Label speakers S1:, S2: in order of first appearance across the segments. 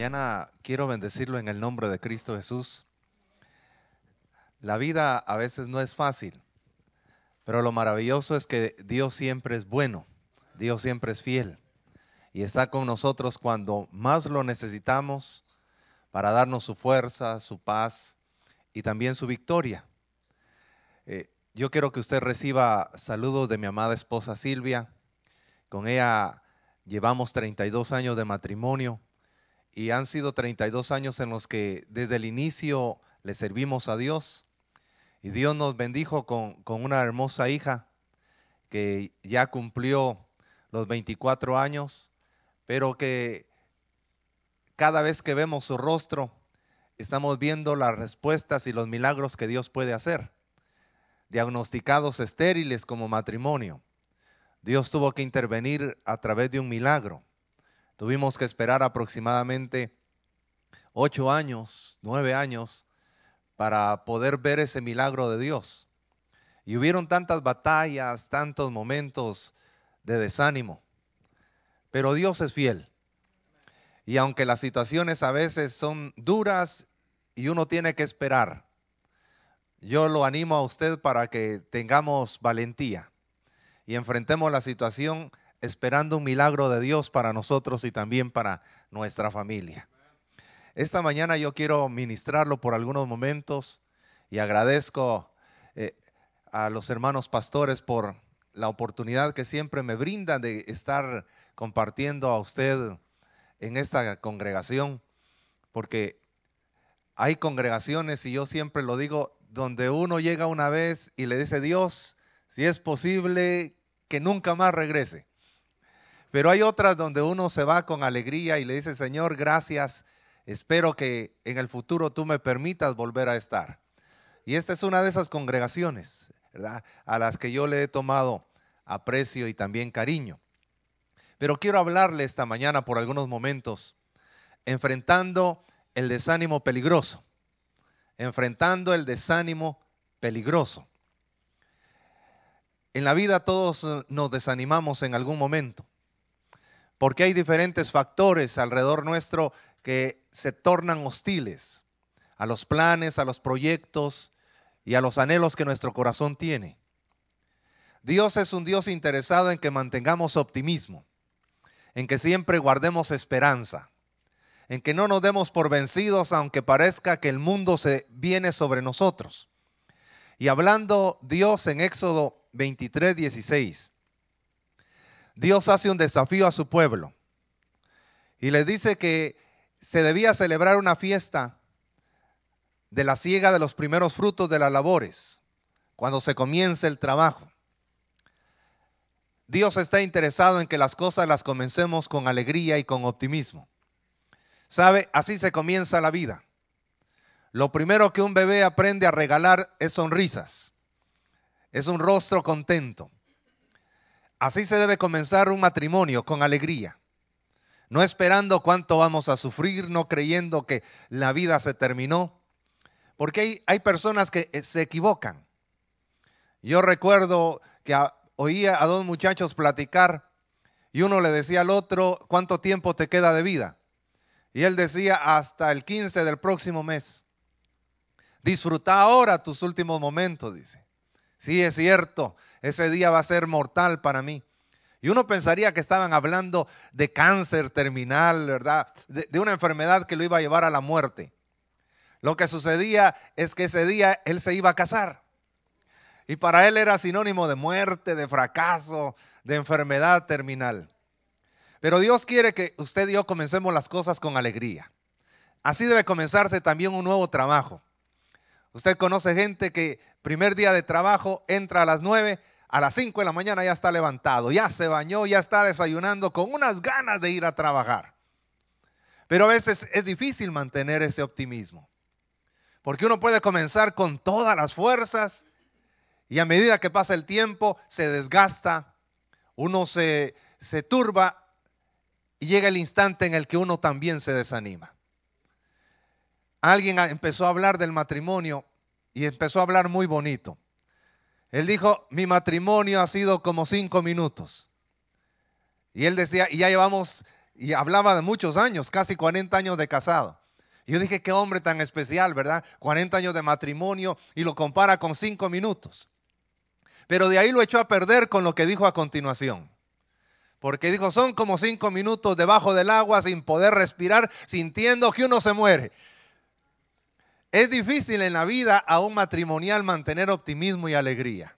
S1: mañana quiero bendecirlo en el nombre de Cristo Jesús. La vida a veces no es fácil, pero lo maravilloso es que Dios siempre es bueno, Dios siempre es fiel y está con nosotros cuando más lo necesitamos para darnos su fuerza, su paz y también su victoria. Eh, yo quiero que usted reciba saludos de mi amada esposa Silvia. Con ella llevamos 32 años de matrimonio y han sido 32 años en los que desde el inicio le servimos a Dios. Y Dios nos bendijo con, con una hermosa hija que ya cumplió los 24 años, pero que cada vez que vemos su rostro, estamos viendo las respuestas y los milagros que Dios puede hacer. Diagnosticados estériles como matrimonio. Dios tuvo que intervenir a través de un milagro. Tuvimos que esperar aproximadamente ocho años, nueve años, para poder ver ese milagro de Dios. Y hubieron tantas batallas, tantos momentos de desánimo. Pero Dios es fiel. Y aunque las situaciones a veces son duras y uno tiene que esperar, yo lo animo a usted para que tengamos valentía y enfrentemos la situación esperando un milagro de Dios para nosotros y también para nuestra familia. Esta mañana yo quiero ministrarlo por algunos momentos y agradezco eh, a los hermanos pastores por la oportunidad que siempre me brindan de estar compartiendo a usted en esta congregación, porque hay congregaciones, y yo siempre lo digo, donde uno llega una vez y le dice, Dios, si es posible que nunca más regrese. Pero hay otras donde uno se va con alegría y le dice, Señor, gracias, espero que en el futuro tú me permitas volver a estar. Y esta es una de esas congregaciones, ¿verdad? A las que yo le he tomado aprecio y también cariño. Pero quiero hablarle esta mañana por algunos momentos, enfrentando el desánimo peligroso, enfrentando el desánimo peligroso. En la vida todos nos desanimamos en algún momento porque hay diferentes factores alrededor nuestro que se tornan hostiles a los planes, a los proyectos y a los anhelos que nuestro corazón tiene. Dios es un Dios interesado en que mantengamos optimismo, en que siempre guardemos esperanza, en que no nos demos por vencidos aunque parezca que el mundo se viene sobre nosotros. Y hablando Dios en Éxodo 23, 16, Dios hace un desafío a su pueblo y les dice que se debía celebrar una fiesta de la siega de los primeros frutos de las labores, cuando se comience el trabajo. Dios está interesado en que las cosas las comencemos con alegría y con optimismo. ¿Sabe? Así se comienza la vida. Lo primero que un bebé aprende a regalar es sonrisas. Es un rostro contento. Así se debe comenzar un matrimonio con alegría. No esperando cuánto vamos a sufrir, no creyendo que la vida se terminó. Porque hay, personas que eh, se equivocan. Yo recuerdo que oía a dos muchachos platicar y uno le decía al otro, ¿cuánto tiempo te queda de vida? Y él decía, hasta el 15 del próximo mes. Disfruta ahora tus últimos momentos, dice. Sí, es cierto, ese día va a ser mortal para mí. Y uno pensaría que estaban hablando de cáncer terminal, ¿verdad? De, una enfermedad que lo iba a llevar a la muerte. Lo que sucedía es que ese día él se iba a casar. Y para él era sinónimo de muerte, de fracaso, de enfermedad terminal. Pero Dios quiere que usted y yo comencemos las cosas con alegría. Así debe comenzarse también un nuevo trabajo. Usted conoce gente que primer día de trabajo entra a las nueve, a las cinco de la mañana ya está levantado, ya se bañó, ya está desayunando con unas ganas de ir a trabajar. Pero a veces es difícil mantener ese optimismo. Porque uno puede comenzar con todas las fuerzas y a medida que pasa el tiempo se desgasta, uno se, se turba y llega el instante en el que uno también se desanima alguien empezó a hablar del matrimonio y empezó a hablar muy bonito. Él dijo, mi matrimonio ha sido como cinco minutos. Y él decía, y ya llevamos y hablaba de muchos años, casi 40 años de casado. Yo dije, qué hombre tan especial, ¿verdad? 40 años de matrimonio y lo compara con 5 minutos. Pero de ahí lo echó a perder con lo que dijo a continuación. Porque dijo, son como 5 minutos debajo del agua sin poder respirar, sintiendo que uno se muere. Es difícil en la vida a un matrimonial mantener optimismo y alegría.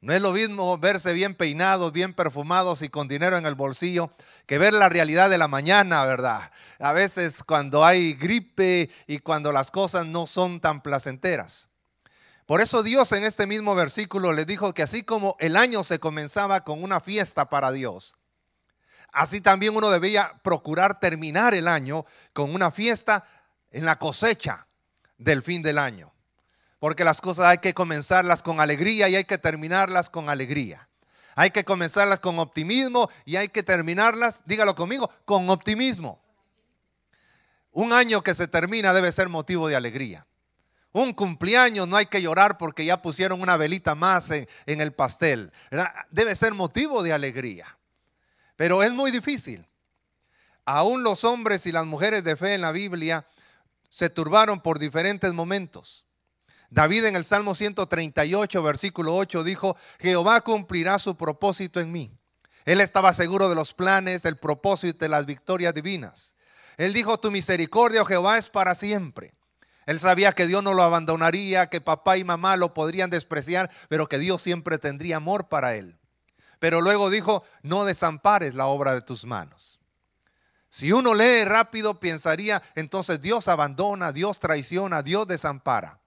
S1: No es lo mismo verse bien peinados, bien perfumados y con dinero en el bolsillo que ver la realidad de la mañana, ¿verdad? A veces cuando hay gripe y cuando las cosas no son tan placenteras. Por eso Dios en este mismo versículo le dijo que así como el año se comenzaba con una fiesta para Dios, así también uno debía procurar terminar el año con una fiesta en la cosecha del fin del año. Porque las cosas hay que comenzarlas con alegría y hay que terminarlas con alegría. Hay que comenzarlas con optimismo y hay que terminarlas, dígalo conmigo, con optimismo. Un año que se termina debe ser motivo de alegría. Un cumpleaños no hay que llorar porque ya pusieron una velita más en, el pastel. Debe ser motivo de alegría. Pero es muy difícil. Aún los hombres y las mujeres de fe en la Biblia se turbaron por diferentes momentos. David en el Salmo 138, versículo 8 dijo, Jehová cumplirá su propósito en mí. Él estaba seguro de los planes, del propósito y de las victorias divinas. Él dijo, tu misericordia, oh Jehová, es para siempre. Él sabía que Dios no lo abandonaría, que papá y mamá lo podrían despreciar, pero que Dios siempre tendría amor para él. Pero luego dijo, no desampares la obra de tus manos. Si uno lee rápido, pensaría, entonces Dios abandona, Dios traiciona, Dios desampara.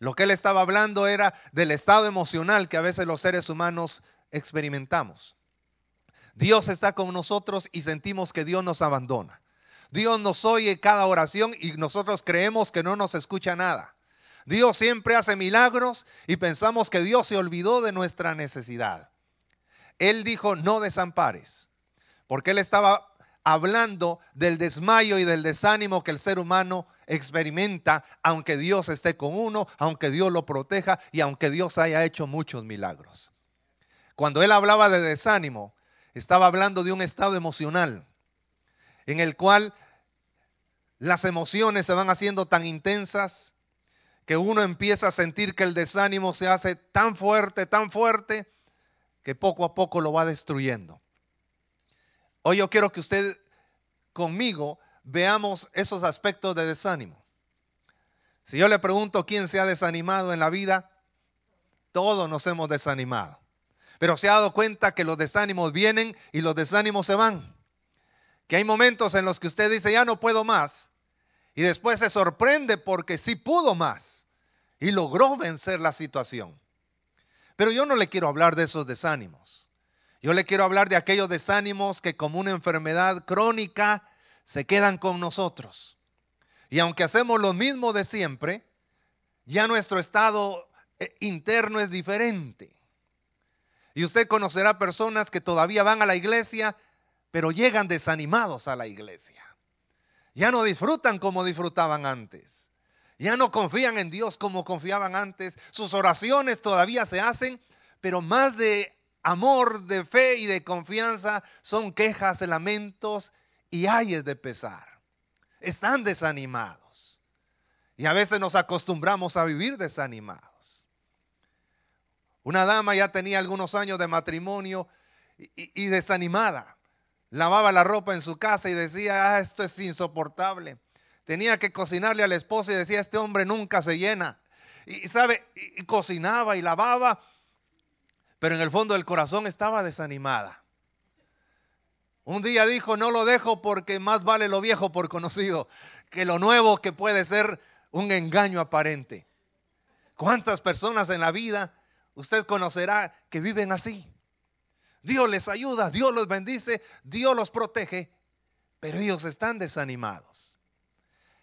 S1: Lo que él estaba hablando era del estado emocional que a veces los seres humanos experimentamos. Dios está con nosotros y sentimos que Dios nos abandona. Dios nos oye cada oración y nosotros creemos que no nos escucha nada. Dios siempre hace milagros y pensamos que Dios se olvidó de nuestra necesidad. Él dijo, no desampares, porque él estaba hablando del desmayo y del desánimo que el ser humano experimenta, aunque Dios esté con uno, aunque Dios lo proteja y aunque Dios haya hecho muchos milagros. Cuando él hablaba de desánimo, estaba hablando de un estado emocional en el cual las emociones se van haciendo tan intensas que uno empieza a sentir que el desánimo se hace tan fuerte, tan fuerte, que poco a poco lo va destruyendo. Hoy yo quiero que usted conmigo veamos esos aspectos de desánimo. Si yo le pregunto quién se ha desanimado en la vida, todos nos hemos desanimado. Pero se ha dado cuenta que los desánimos vienen y los desánimos se van. Que hay momentos en los que usted dice, ya no puedo más. Y después se sorprende porque sí pudo más. Y logró vencer la situación. Pero yo no le quiero hablar de esos desánimos. Yo le quiero hablar de aquellos desánimos que como una enfermedad crónica se quedan con nosotros. Y aunque hacemos lo mismo de siempre, ya nuestro estado eh, interno es diferente. Y usted conocerá personas que todavía van a la iglesia, pero llegan desanimados a la iglesia. Ya no disfrutan como disfrutaban antes. Ya no confían en Dios como confiaban antes. Sus oraciones todavía se hacen, pero más de amor, de fe y de confianza son quejas, lamentos y ayes de pesar. Están desanimados. Y a veces nos acostumbramos a vivir desanimados. Una dama ya tenía algunos años de matrimonio y, desanimada. Lavaba la ropa en su casa y decía, ah, esto es insoportable. Tenía que cocinarle al esposo y decía, este hombre nunca se llena. Y, sabe, y cocinaba y lavaba pero en el fondo del corazón estaba desanimada. Un día dijo, no lo dejo porque más vale lo viejo por conocido que lo nuevo que puede ser un engaño aparente. ¿Cuántas personas en la vida usted conocerá que viven así? Dios les ayuda, Dios los bendice, Dios los protege, pero ellos están desanimados.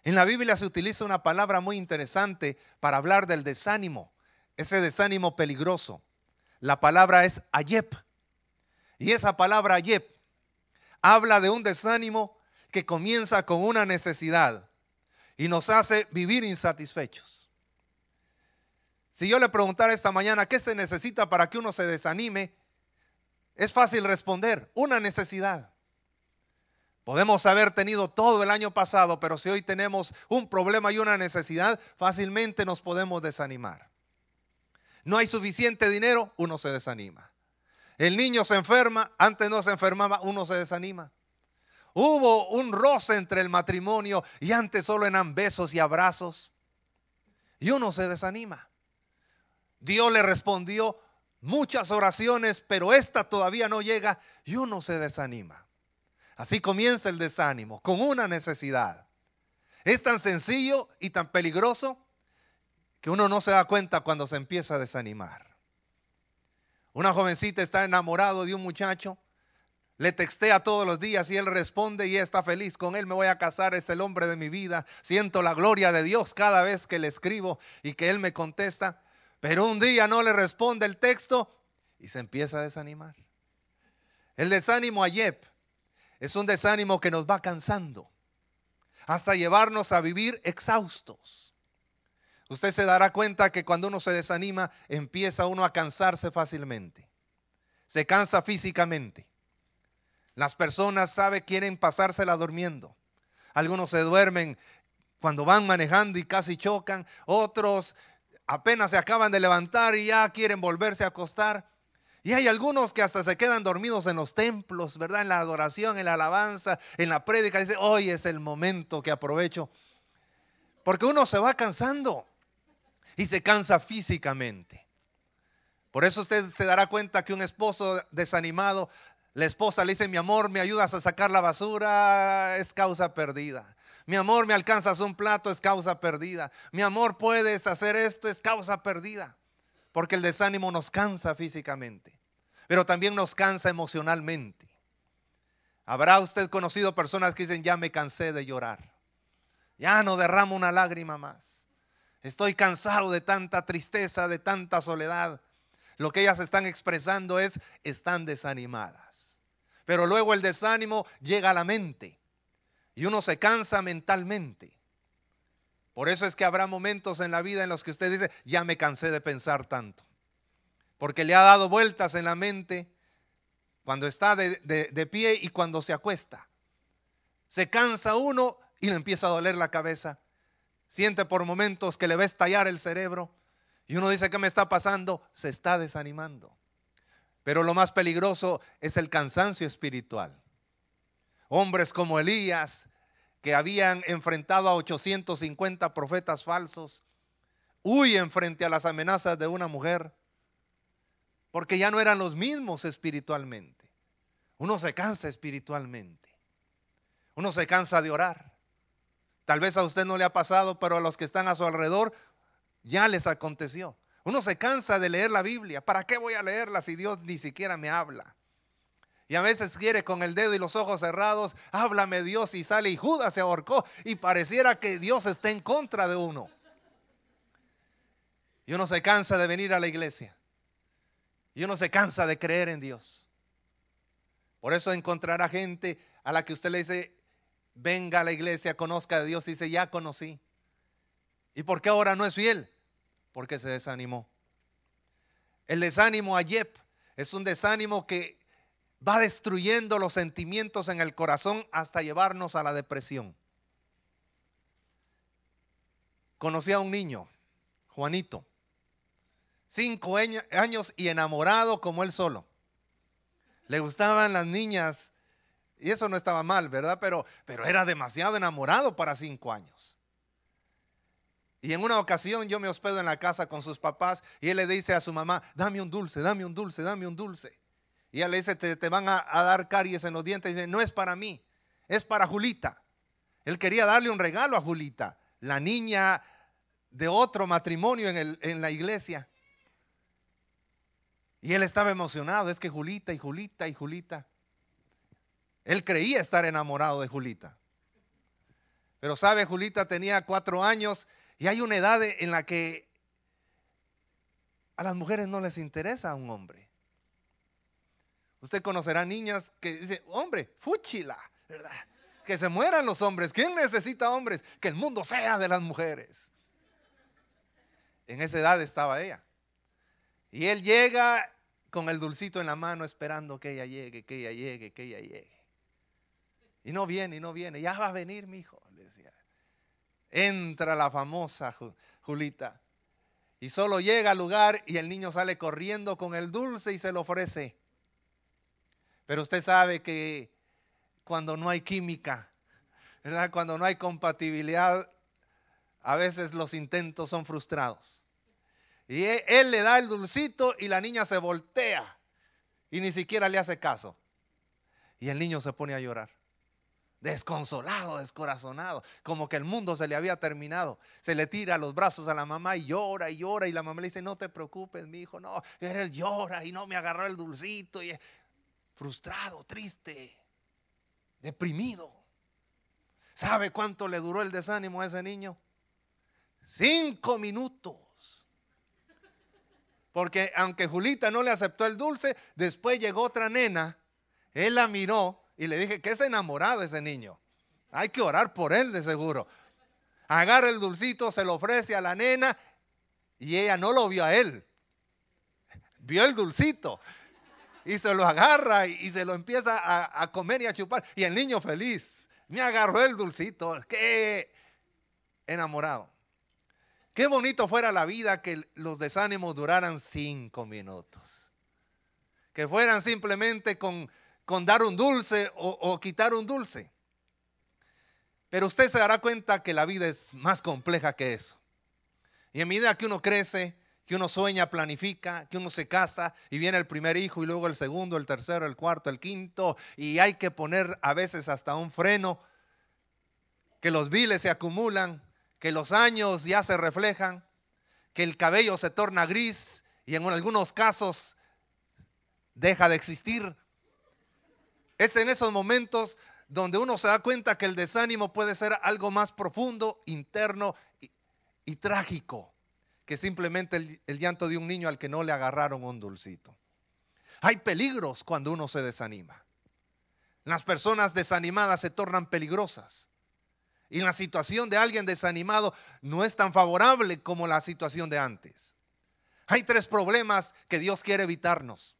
S1: En la Biblia se utiliza una palabra muy interesante para hablar del desánimo, ese desánimo peligroso. La palabra es ayep. Y esa palabra ayep habla de un desánimo que comienza con una necesidad y nos hace vivir insatisfechos. Si yo le preguntara esta mañana qué se necesita para que uno se desanime, es fácil responder, una necesidad. Podemos haber tenido todo el año pasado, pero si hoy tenemos un problema y una necesidad, fácilmente nos podemos desanimar. No hay suficiente dinero, uno se desanima. El niño se enferma, antes no se enfermaba, uno se desanima. Hubo un roce entre el matrimonio y antes solo eran besos y abrazos. Y uno se desanima. Dios le respondió muchas oraciones, pero esta todavía no llega y uno se desanima. Así comienza el desánimo, con una necesidad. Es tan sencillo y tan peligroso que uno no se da cuenta cuando se empieza a desanimar. Una jovencita está enamorado de un muchacho, le textea todos los días y él responde y está feliz con él, me voy a casar, es el hombre de mi vida, siento la gloria de Dios cada vez que le escribo y que él me contesta, pero un día no le responde el texto y se empieza a desanimar. El desánimo Ayep es un desánimo que nos va cansando hasta llevarnos a vivir exhaustos. Usted se dará cuenta que cuando uno se desanima, empieza uno a cansarse fácilmente. Se cansa físicamente. Las personas, sabe, quieren pasársela durmiendo. Algunos se duermen cuando van manejando y casi chocan. Otros apenas se acaban de levantar y ya quieren volverse a acostar. Y hay algunos que hasta se quedan dormidos en los templos, ¿verdad? En la adoración, en la alabanza, en la prédica. Dice, hoy es el momento que aprovecho. Porque uno se va cansando y se cansa físicamente. Por eso usted se dará cuenta que un esposo desanimado, la esposa le dice, mi amor, me ayudas a sacar la basura, es causa perdida. Mi amor, me alcanzas un plato, es causa perdida. Mi amor, puedes hacer esto, es causa perdida. Porque el desánimo nos cansa físicamente, pero también nos cansa emocionalmente. ¿Habrá usted conocido personas que dicen, ya me cansé de llorar? Ya no derramo una lágrima más. Estoy cansado de tanta tristeza, de tanta soledad. Lo que ellas están expresando es, están desanimadas. Pero luego el desánimo llega a la mente y uno se cansa mentalmente. Por eso es que habrá momentos en la vida en los que usted dice, ya me cansé de pensar tanto. Porque le ha dado vueltas en la mente cuando está de, de pie y cuando se acuesta. Se cansa uno y le empieza a doler la cabeza siente por momentos que le va a estallar el cerebro y uno dice, ¿qué me está pasando? Se está desanimando. Pero lo más peligroso es el cansancio espiritual. Hombres como Elías, que habían enfrentado a 850 profetas falsos, huyen frente a las amenazas de una mujer, porque ya no eran los mismos espiritualmente. Uno se cansa espiritualmente. Uno se cansa de orar. Tal vez a usted no le ha pasado, pero a los que están a su alrededor ya les aconteció. Uno se cansa de leer la Biblia. ¿Para qué voy a leerla si Dios ni siquiera me habla? Y a veces quiere con el dedo y los ojos cerrados, háblame Dios y sale y Judas se ahorcó y pareciera que Dios está en contra de uno. Y uno se cansa de venir a la iglesia. Y uno se cansa de creer en Dios. Por eso encontrará gente a la que usted le dice, venga a la iglesia, conozca a Dios y dice, ya conocí. ¿Y por qué ahora no es fiel? Porque se desanimó. El desánimo a Yep es un desánimo que va destruyendo los sentimientos en el corazón hasta llevarnos a la depresión. Conocí a un niño, Juanito, cinco años y enamorado como él solo. Le gustaban las niñas y eso no estaba mal, ¿verdad? Pero, pero era demasiado enamorado para cinco años. Y en una ocasión yo me hospedo en la casa con sus papás y él le dice a su mamá, dame un dulce, dame un dulce, dame un dulce. Y ella le dice, te, van a, dar caries en los dientes. Y dice, no es para mí, es para Julita. Él quería darle un regalo a Julita, la niña de otro matrimonio en, en la iglesia. Y él estaba emocionado, es que Julita y Julita y Julita. Él creía estar enamorado de Julita. Pero sabe, Julita tenía cuatro años y hay una edad en la que a las mujeres no les interesa a un hombre. Usted conocerá niñas que dicen, hombre, fúchila, ¿verdad? Que se mueran los hombres. ¿Quién necesita hombres? Que el mundo sea de las mujeres. En esa edad estaba ella. Y él llega con el dulcito en la mano esperando que ella llegue, que ella llegue, que ella llegue. Y no viene, y no viene. Ya va a venir mi hijo, le decía. Entra la famosa Julita. Y solo llega al lugar y el niño sale corriendo con el dulce y se lo ofrece. Pero usted sabe que cuando no hay química, cuando no hay compatibilidad, a veces los intentos son frustrados. Y e, él le da el dulcito y la niña se voltea y ni siquiera le hace caso. Y el niño se pone a llorar desconsolado, descorazonado, como que el mundo se le había terminado. Se le tira los brazos a la mamá y llora y llora y la mamá le dice, no te preocupes, mi hijo, no, él llora y no me agarró el dulcito y frustrado, triste, deprimido. ¿Sabe cuánto le duró el desánimo a ese niño? Cinco minutos. Porque aunque Julita no le aceptó el dulce, después llegó otra nena, él la miró y le dije que es enamorado ese niño. Hay que orar por él de seguro. Agarra el dulcito, se lo ofrece a la nena y ella no lo vio a él. Vio el dulcito y se lo agarra y, se lo empieza a, a, comer y a chupar. Y el niño feliz. Me agarró el dulcito. Qué enamorado. Qué bonito fuera la vida que los desánimos duraran cinco minutos. Que fueran simplemente con con dar un dulce o, quitar un dulce. Pero usted se dará cuenta que la vida es más compleja que eso. Y en medida que uno crece, que uno sueña, planifica, que uno se casa y viene el primer hijo y luego el segundo, el tercero, el cuarto, el quinto, y hay que poner a veces hasta un freno, que los viles se acumulan, que los años ya se reflejan, que el cabello se torna gris y en algunos casos deja de existir es en esos momentos donde uno se da cuenta que el desánimo puede ser algo más profundo, interno y, trágico que simplemente el, el llanto de un niño al que no le agarraron un dulcito. Hay peligros cuando uno se desanima. Las personas desanimadas se tornan peligrosas. Y la situación de alguien desanimado no es tan favorable como la situación de antes. Hay tres problemas que Dios quiere evitarnos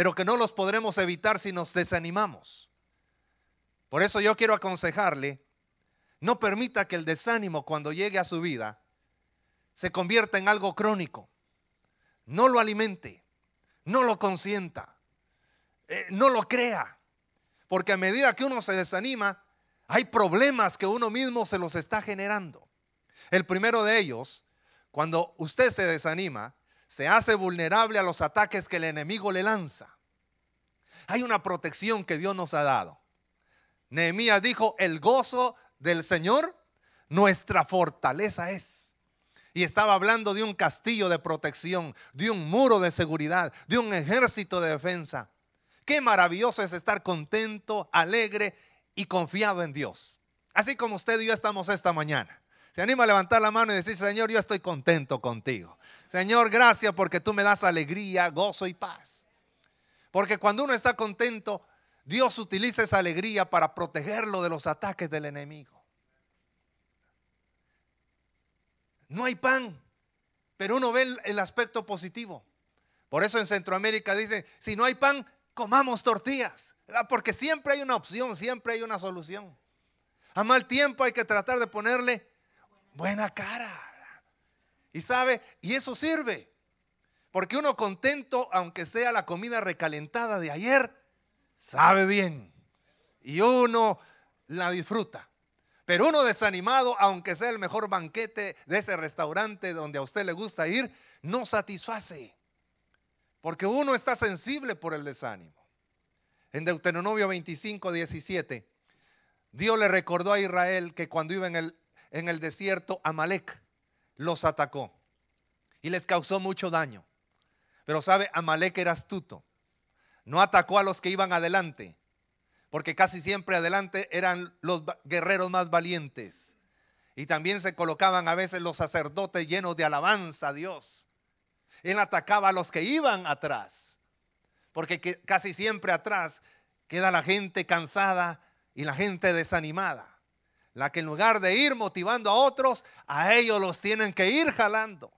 S1: pero que no los podremos evitar si nos desanimamos. Por eso yo quiero aconsejarle, no permita que el desánimo cuando llegue a su vida se convierta en algo crónico. No lo alimente, no lo consienta, eh, no lo crea, porque a medida que uno se desanima, hay problemas que uno mismo se los está generando. El primero de ellos, cuando usted se desanima, se hace vulnerable a los ataques que el enemigo le lanza. Hay una protección que Dios nos ha dado. Nehemías dijo, el gozo del Señor nuestra fortaleza es. Y estaba hablando de un castillo de protección, de un muro de seguridad, de un ejército de defensa. Qué maravilloso es estar contento, alegre y confiado en Dios. Así como usted y yo estamos esta mañana. Se anima a levantar la mano y decir, Señor, yo estoy contento contigo. Señor, gracias porque tú me das alegría, gozo y paz. Porque cuando uno está contento, Dios utiliza esa alegría para protegerlo de los ataques del enemigo. No hay pan, pero uno ve el, aspecto positivo. Por eso en Centroamérica dicen, si no hay pan, comamos tortillas. Porque siempre hay una opción, siempre hay una solución. A mal tiempo hay que tratar de ponerle buena cara. Y sabe, y eso sirve. Porque uno contento, aunque sea la comida recalentada de ayer, sabe bien. Y uno la disfruta. Pero uno desanimado, aunque sea el mejor banquete de ese restaurante donde a usted le gusta ir, no satisface. Porque uno está sensible por el desánimo. En Deuteronomio 25, 17, Dios le recordó a Israel que cuando iba en el en el desierto, Amalek los atacó y les causó mucho daño. Pero sabe, Amalek era astuto. No atacó a los que iban adelante, porque casi siempre adelante eran los guerreros más valientes. Y también se colocaban a veces los sacerdotes llenos de alabanza a Dios. Él atacaba a los que iban atrás, porque casi siempre atrás queda la gente cansada y la gente desanimada. La que en lugar de ir motivando a otros, a ellos los tienen que ir jalando.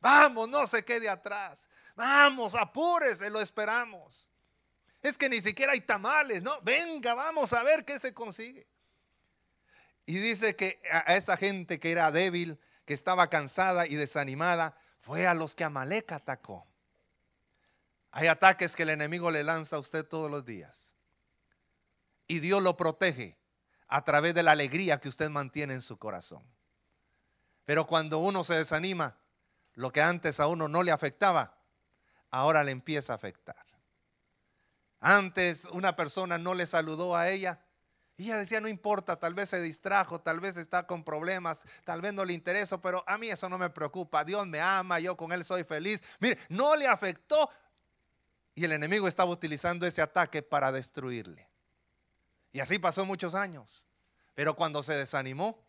S1: Vamos, no se quede atrás. Vamos, apúrese, lo esperamos. Es que ni siquiera hay tamales, ¿no? Venga, vamos a ver qué se consigue. Y dice que a esa gente que era débil, que estaba cansada y desanimada, fue a los que Amalek atacó. Hay ataques que el enemigo le lanza a usted todos los días. Y Dios lo protege a través de la alegría que usted mantiene en su corazón. Pero cuando uno se desanima, lo que antes a uno no le afectaba, ahora le empieza a afectar. Antes una persona no le saludó a ella y ella decía, no importa, tal vez se distrajo, tal vez está con problemas, tal vez no le interesa, pero a mí eso no me preocupa. Dios me ama, yo con él soy feliz. Mire, no le afectó y el enemigo estaba utilizando ese ataque para destruirle. Y así pasó muchos años. Pero cuando se desanimó,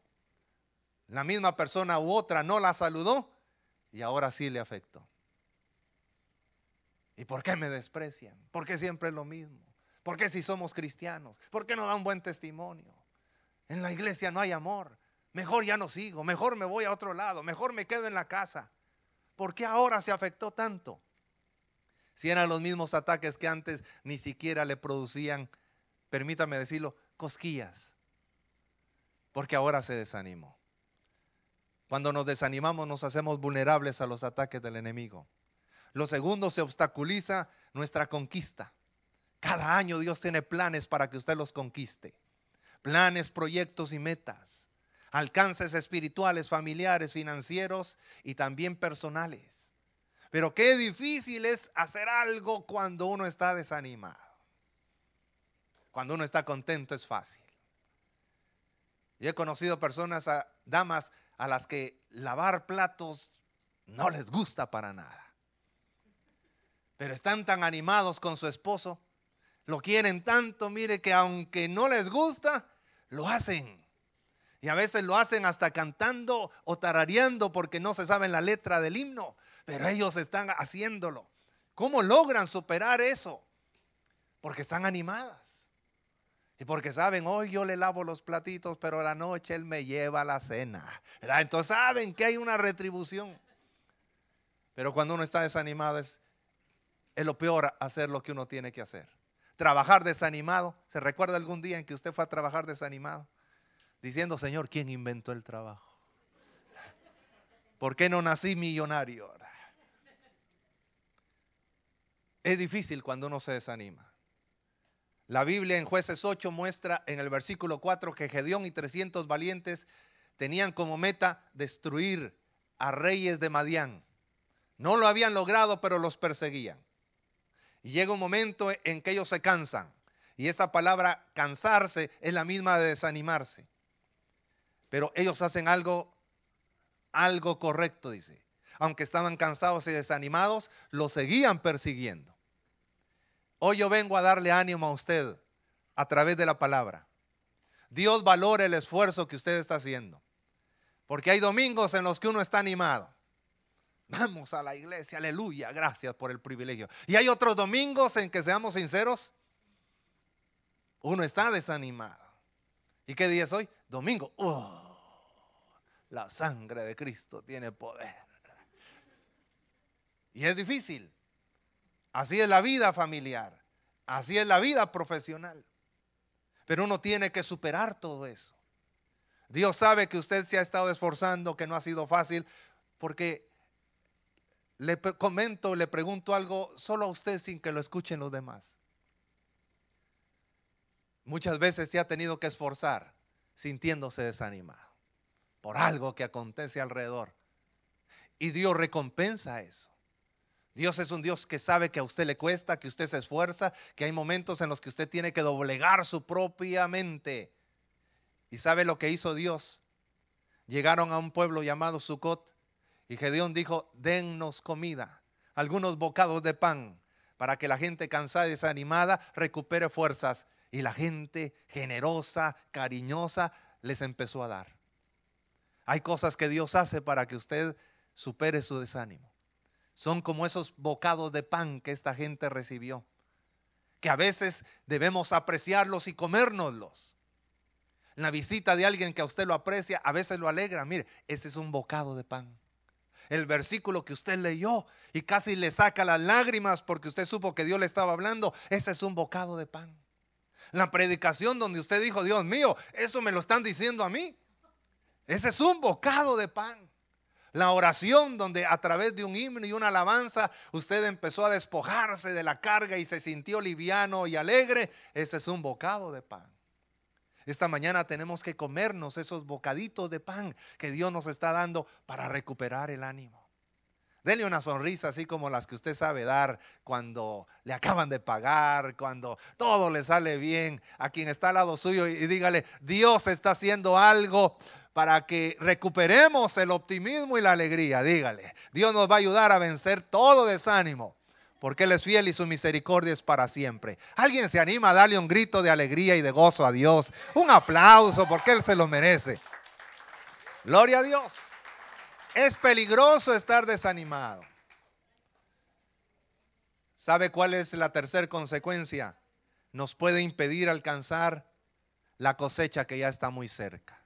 S1: la misma persona u otra no la saludó y ahora sí le afectó. ¿Y por qué me desprecian? ¿Por qué siempre es lo mismo? ¿Por qué si somos cristianos? ¿Por qué no dan buen testimonio? En la iglesia no hay amor. Mejor ya no sigo, mejor me voy a otro lado, mejor me quedo en la casa. ¿Por qué ahora se afectó tanto? Si eran los mismos ataques que antes ni siquiera le producían, permítame decirlo, cosquillas. Porque ahora se desanimó. Cuando nos desanimamos nos hacemos vulnerables a los ataques del enemigo. Lo segundo, se obstaculiza nuestra conquista. Cada año Dios tiene planes para que usted los conquiste. Planes, proyectos y metas. Alcances espirituales, familiares, financieros y también personales. Pero qué difícil es hacer algo cuando uno está desanimado. Cuando uno está contento es fácil. Yo he conocido personas, damas, a las que lavar platos no les gusta para nada. Pero están tan animados con su esposo lo quieren tanto, mire, que aunque no les gusta, lo hacen. Y a veces lo hacen hasta cantando o tarareando porque no se saben la letra del himno, pero ellos están haciéndolo. ¿Cómo logran superar eso? Porque están animadas. Y porque saben, hoy yo le lavo los platitos, pero la noche él me lleva a la cena. Entonces saben que hay una retribución. Pero cuando uno está desanimado es, es lo peor hacer lo que uno tiene que hacer trabajar desanimado. ¿Se recuerda algún día en que usted fue a trabajar desanimado? Diciendo, Señor, ¿quién inventó el trabajo? ¿Por qué no nací millonario? Es difícil cuando uno se desanima. La Biblia en jueces 8 muestra en el versículo 4 que Gedeón y 300 valientes tenían como meta destruir a reyes de Madián. No lo habían logrado, pero los perseguían. Y llega un momento en que ellos se cansan. Y esa palabra cansarse es la misma de desanimarse. Pero ellos hacen algo, algo correcto, dice. Aunque estaban cansados y desanimados, lo seguían persiguiendo. Hoy yo vengo a darle ánimo a usted a través de la palabra. Dios valora el esfuerzo que usted está haciendo. Porque hay domingos en los que uno está animado. Vamos a la iglesia, aleluya, gracias por el privilegio. Y hay otros domingos en que seamos sinceros, uno está desanimado. ¿Y qué día es hoy? Domingo. Oh, la sangre de Cristo tiene poder. Y es difícil. Así es la vida familiar. Así es la vida profesional. Pero uno tiene que superar todo eso. Dios sabe que usted se ha estado esforzando, que no ha sido fácil, porque le comento, le pregunto algo solo a usted sin que lo escuchen los demás. Muchas veces se ha tenido que esforzar sintiéndose desanimado por algo que acontece alrededor. Y Dios recompensa eso. Dios es un Dios que sabe que a usted le cuesta, que usted se esfuerza, que hay momentos en los que usted tiene que doblegar su propia mente. ¿Y sabe lo que hizo Dios? Llegaron a un pueblo llamado Sucot y Gedeón dijo, dennos comida, algunos bocados de pan, para que la gente cansada y desanimada recupere fuerzas. Y la gente generosa, cariñosa, les empezó a dar. Hay cosas que Dios hace para que usted supere su desánimo. Son como esos bocados de pan que esta gente recibió, que a veces debemos apreciarlos y comérnoslos. La visita de alguien que a usted lo aprecia, a veces lo alegra. Mire, ese es un bocado de pan el versículo que usted leyó y casi le saca las lágrimas porque usted supo que Dios le estaba hablando, ese es un bocado de pan. La predicación donde usted dijo, Dios mío, eso me lo están diciendo a mí. Ese es un bocado de pan. La oración donde a través de un himno y una alabanza usted empezó a despojarse de la carga y se sintió liviano y alegre, ese es un bocado de pan. Esta mañana tenemos que comernos esos bocaditos de pan que Dios nos está dando para recuperar el ánimo. Dele una sonrisa así como las que usted sabe dar cuando le acaban de pagar, cuando todo le sale bien a quien está al lado suyo y dígale, Dios está haciendo algo para que recuperemos el optimismo y la alegría. Dígale, Dios nos va a ayudar a vencer todo desánimo porque Él es fiel y su misericordia es para siempre. ¿Alguien se anima a darle un grito de alegría y de gozo a Dios? Un aplauso porque Él se lo merece. Gloria a Dios. Es peligroso estar desanimado. ¿Sabe cuál es la tercera consecuencia? Nos puede impedir alcanzar la cosecha que ya está muy cerca.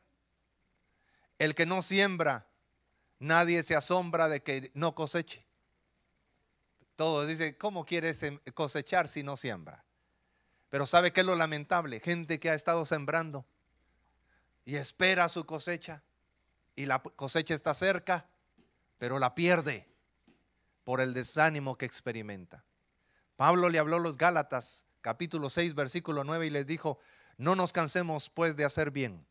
S1: El que no siembra, nadie se asombra de que no coseche. Todos dicen, ¿cómo quieres cosechar si no siembra? Pero ¿sabe qué es lo lamentable? Gente que ha estado sembrando y espera su cosecha y la cosecha está cerca, pero la pierde por el desánimo que experimenta. Pablo le habló a los Gálatas, capítulo 6, versículo 9, y les dijo, no nos cansemos pues de hacer bien.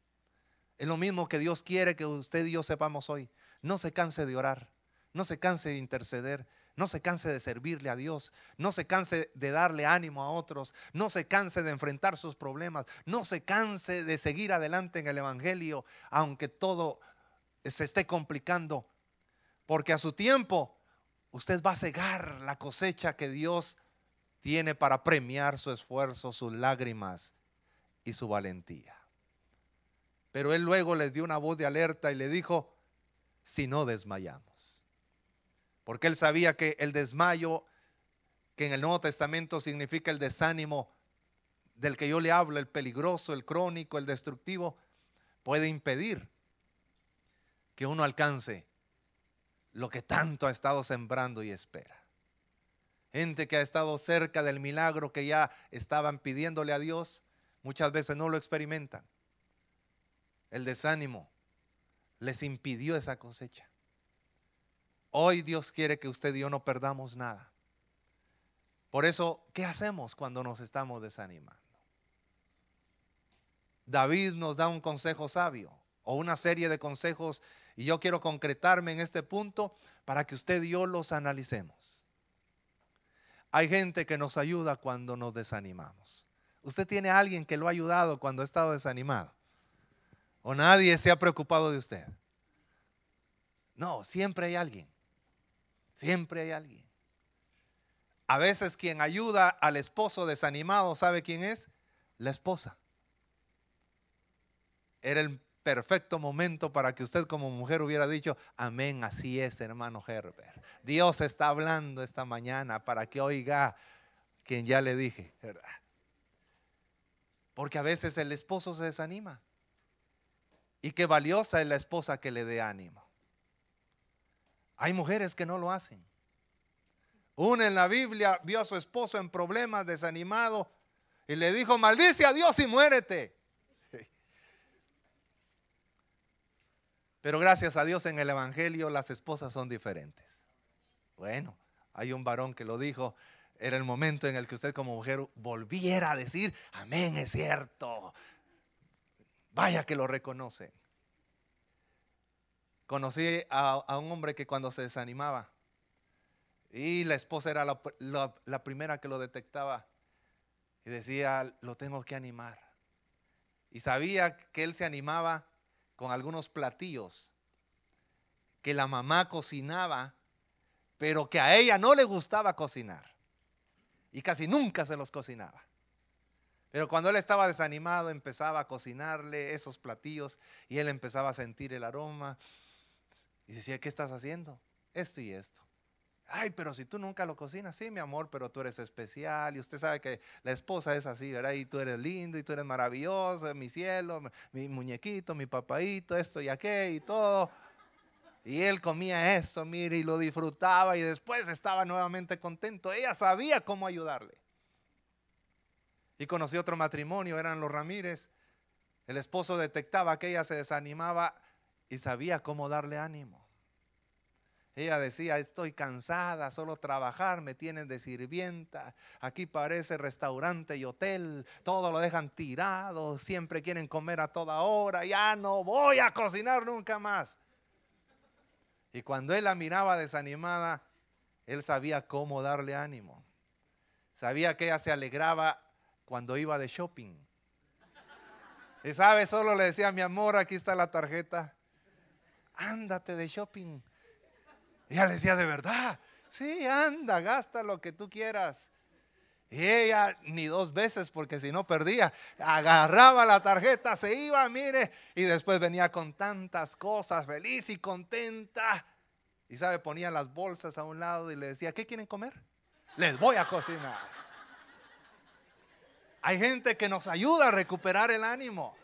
S1: Es lo mismo que Dios quiere que usted y yo sepamos hoy. No se canse de orar, no se canse de interceder, no se canse de servirle a Dios. No se canse de darle ánimo a otros. No se canse de enfrentar sus problemas. No se canse de seguir adelante en el Evangelio, aunque todo se esté complicando. Porque a su tiempo usted va a cegar la cosecha que Dios tiene para premiar su esfuerzo, sus lágrimas y su valentía. Pero él luego les dio una voz de alerta y le dijo, si no desmayamos porque él sabía que el desmayo, que en el Nuevo Testamento significa el desánimo del que yo le hablo, el peligroso, el crónico, el destructivo, puede impedir que uno alcance lo que tanto ha estado sembrando y espera. Gente que ha estado cerca del milagro que ya estaban pidiéndole a Dios, muchas veces no lo experimentan. El desánimo les impidió esa cosecha. Hoy Dios quiere que usted y yo no perdamos nada. Por eso, ¿qué hacemos cuando nos estamos desanimando? David nos da un consejo sabio o una serie de consejos y yo quiero concretarme en este punto para que usted y yo los analicemos. Hay gente que nos ayuda cuando nos desanimamos. ¿Usted tiene a alguien que lo ha ayudado cuando ha estado desanimado? ¿O nadie se ha preocupado de usted? No, siempre hay alguien. Siempre hay alguien. A veces quien ayuda al esposo desanimado, ¿sabe quién es? La esposa. Era el perfecto momento para que usted como mujer hubiera dicho, amén, así es, hermano Herbert. Dios está hablando esta mañana para que oiga quien ya le dije, ¿verdad? Porque a veces el esposo se desanima. Y qué valiosa es la esposa que le dé ánimo. Hay mujeres que no lo hacen. Una en la Biblia vio a su esposo en problemas, desanimado, y le dijo, maldice a Dios y muérete. Pero gracias a Dios en el Evangelio las esposas son diferentes. Bueno, hay un varón que lo dijo, era el momento en el que usted como mujer volviera a decir, amén, es cierto. Vaya que lo reconoce. Conocí a, un hombre que cuando se desanimaba, y la esposa era la, primera que lo detectaba, y decía, lo tengo que animar. Y sabía que él se animaba con algunos platillos que la mamá cocinaba, pero que a ella no le gustaba cocinar. Y casi nunca se los cocinaba. Pero cuando él estaba desanimado, empezaba a cocinarle esos platillos y él empezaba a sentir el aroma y decía, ¿qué estás haciendo? Esto y esto. Ay, pero si tú nunca lo cocinas, sí, mi amor, pero tú eres especial y usted sabe que la esposa es así, ¿verdad? Y tú eres lindo y tú eres maravilloso, mi cielo, mi muñequito, mi papaito, esto y aquello y todo. Y él comía eso, mire, y lo disfrutaba y después estaba nuevamente contento. Ella sabía cómo ayudarle. Y conoció otro matrimonio, eran los Ramírez. El esposo detectaba que ella se desanimaba y sabía cómo darle ánimo. Ella decía, estoy cansada, solo trabajar, me tienen de sirvienta, aquí parece restaurante y hotel, todo lo dejan tirado, siempre quieren comer a toda hora, ya no voy a cocinar nunca más. Y cuando él la miraba desanimada, él sabía cómo darle ánimo. Sabía que ella se alegraba cuando iba de shopping. Y sabe, solo le decía, mi amor, aquí está la tarjeta. Ándate de shopping. Y ella le decía, ¿de verdad? Sí, anda, gasta lo que tú quieras. Y ella ni dos veces, porque si no perdía, agarraba la tarjeta, se iba, mire, y después venía con tantas cosas, feliz y contenta. Y sabe, ponía las bolsas a un lado y le decía, ¿qué quieren comer? Les voy a cocinar. Hay gente que nos ayuda a recuperar el ánimo.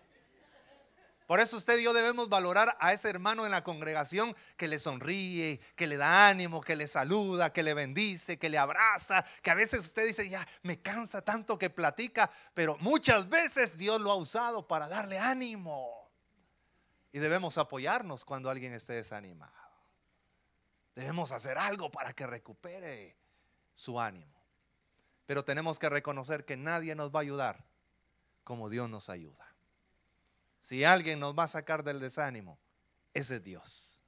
S1: Por eso usted y yo debemos valorar a ese hermano en la congregación que le sonríe, que le da ánimo, que le saluda, que le bendice, que le abraza, que a veces usted dice, ya me cansa tanto que platica, pero muchas veces Dios lo ha usado para darle ánimo. Y debemos apoyarnos cuando alguien esté desanimado. Debemos hacer algo para que recupere su ánimo. Pero tenemos que reconocer que nadie nos va a ayudar como Dios nos ayuda. Si alguien nos va a sacar del desánimo, ese es Dios.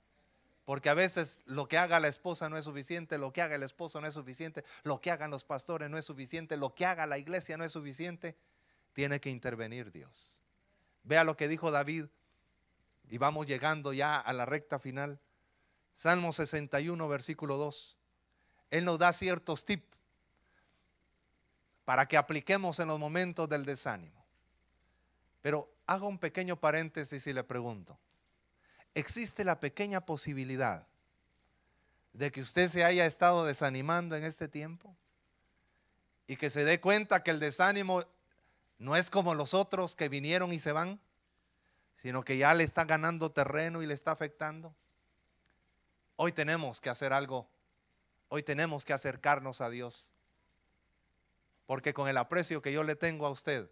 S1: Porque a veces lo que haga la esposa no es suficiente, lo que haga el esposo no es suficiente, lo que hagan los pastores no es suficiente, lo que haga la iglesia no es suficiente. Tiene que intervenir Dios. Vea lo que dijo David y vamos llegando ya a la recta final. Salmo 61, versículo 2. Él nos da ciertos tips para que apliquemos en los momentos del desánimo. Pero hago un pequeño paréntesis y le pregunto, ¿existe la pequeña posibilidad de que usted se haya estado desanimando en este tiempo? Y que se dé cuenta que el desánimo no es como los otros que vinieron y se van, sino que ya le está ganando terreno y le está afectando. Hoy tenemos que hacer algo. Hoy tenemos que acercarnos a Dios. Porque con el aprecio que yo le tengo a usted,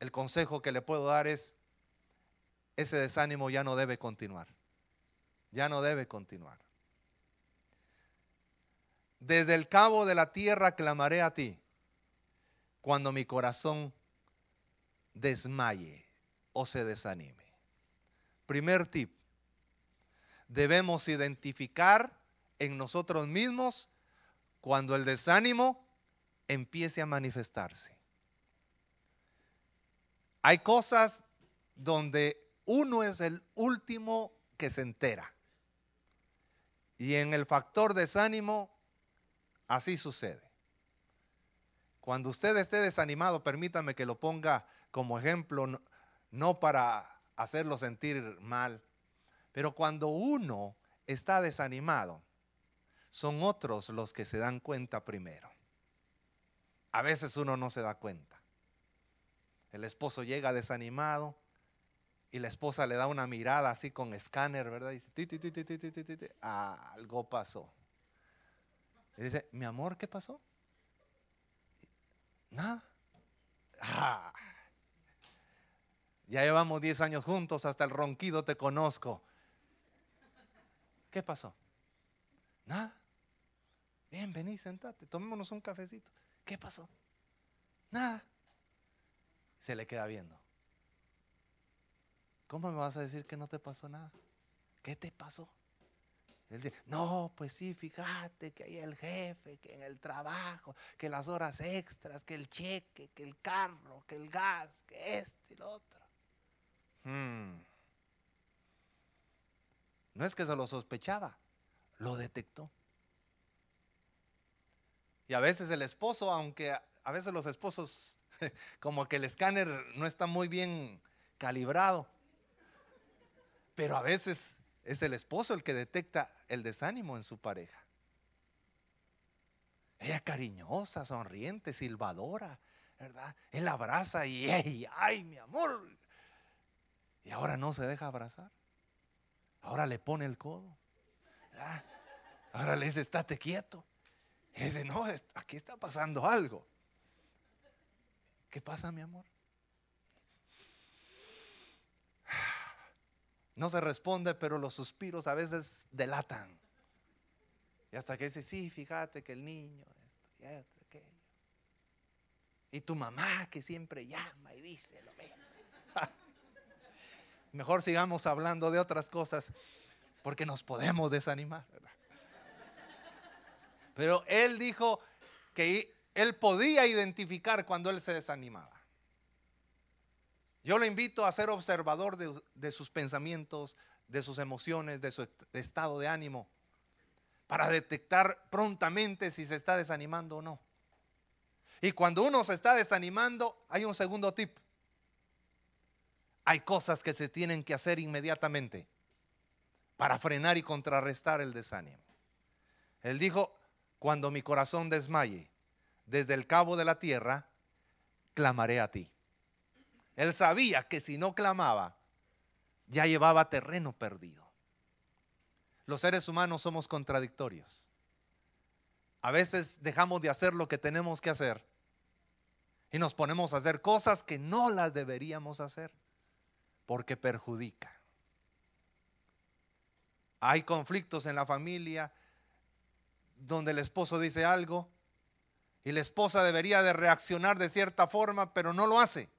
S1: el consejo que le puedo dar es, ese desánimo ya no debe continuar. Ya no debe continuar. Desde el cabo de la tierra clamaré a ti cuando mi corazón desmaye o se desanime. Primer tip, debemos identificar en nosotros mismos cuando el desánimo empiece a manifestarse. Hay cosas donde uno es el último que se entera. Y en el factor desánimo, así sucede. Cuando usted esté desanimado, permítame que lo ponga como ejemplo, no, para hacerlo sentir mal, pero cuando uno está desanimado, son otros los que se dan cuenta primero. A veces uno no se da cuenta. El esposo llega desanimado y la esposa le da una mirada así con escáner, ¿verdad? Y dice, algo pasó. Y dice, mi amor, ¿qué pasó? Nada. Ah. Ya llevamos 10 años juntos, hasta el ronquido te conozco. ¿Qué pasó? Nada. Bien, vení, sentate, tomémonos un cafecito. ¿Qué pasó? Nada se le queda viendo. ¿Cómo me vas a decir que no te pasó nada? ¿Qué te pasó? Él dice, no, pues sí, fíjate que hay el jefe, que en el trabajo, que las horas extras, que el cheque, que el carro, que el gas, que este y lo otro. Hmm. No es que se lo sospechaba, lo detectó. Y a veces el esposo, aunque a veces los esposos como que el escáner no está muy bien calibrado. Pero a veces es el esposo el que detecta el desánimo en su pareja. Ella cariñosa, sonriente, silbadora, ¿verdad? Él abraza y, ay, mi amor. Y ahora no se deja abrazar. Ahora le pone el codo. Ah, ahora le dice, estate quieto. Y dice, no, aquí está pasando algo. ¿Qué pasa, mi amor? No se responde, pero los suspiros a veces delatan. Y hasta que dice, sí, fíjate que el niño, esto y esto, aquello. Y tu mamá que siempre llama y dice lo mismo. Mejor sigamos hablando de otras cosas porque nos podemos desanimar. Pero él dijo que él podía identificar cuando él se desanimaba. Yo lo invito a ser observador de, sus pensamientos, de sus emociones, de su estado de ánimo, para detectar prontamente si se está desanimando o no. Y cuando uno se está desanimando, hay un segundo tip. Hay cosas que se tienen que hacer inmediatamente para frenar y contrarrestar el desánimo. Él dijo, cuando mi corazón desmaye, desde el cabo de la tierra, clamaré a ti. Él sabía que si no clamaba, ya llevaba terreno perdido. Los seres humanos somos contradictorios. A veces dejamos de hacer lo que tenemos que hacer y nos ponemos a hacer cosas que no las deberíamos hacer porque perjudica. Hay conflictos en la familia donde el esposo dice algo y la esposa debería de reaccionar de cierta forma, pero no lo hace.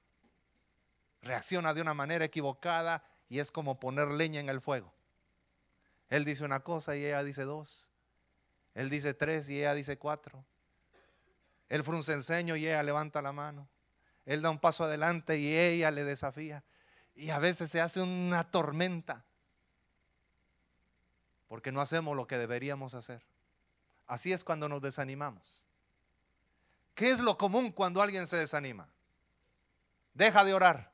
S1: Reacciona de una manera equivocada y es como poner leña en el fuego. Él dice una cosa y ella dice dos. Él dice tres y ella dice cuatro. Él frunce el ceño y ella levanta la mano. Él da un paso adelante y ella le desafía. Y a veces se hace una tormenta porque no hacemos lo que deberíamos hacer. Así es cuando nos desanimamos. ¿Qué es lo común cuando alguien se desanima? Deja de orar.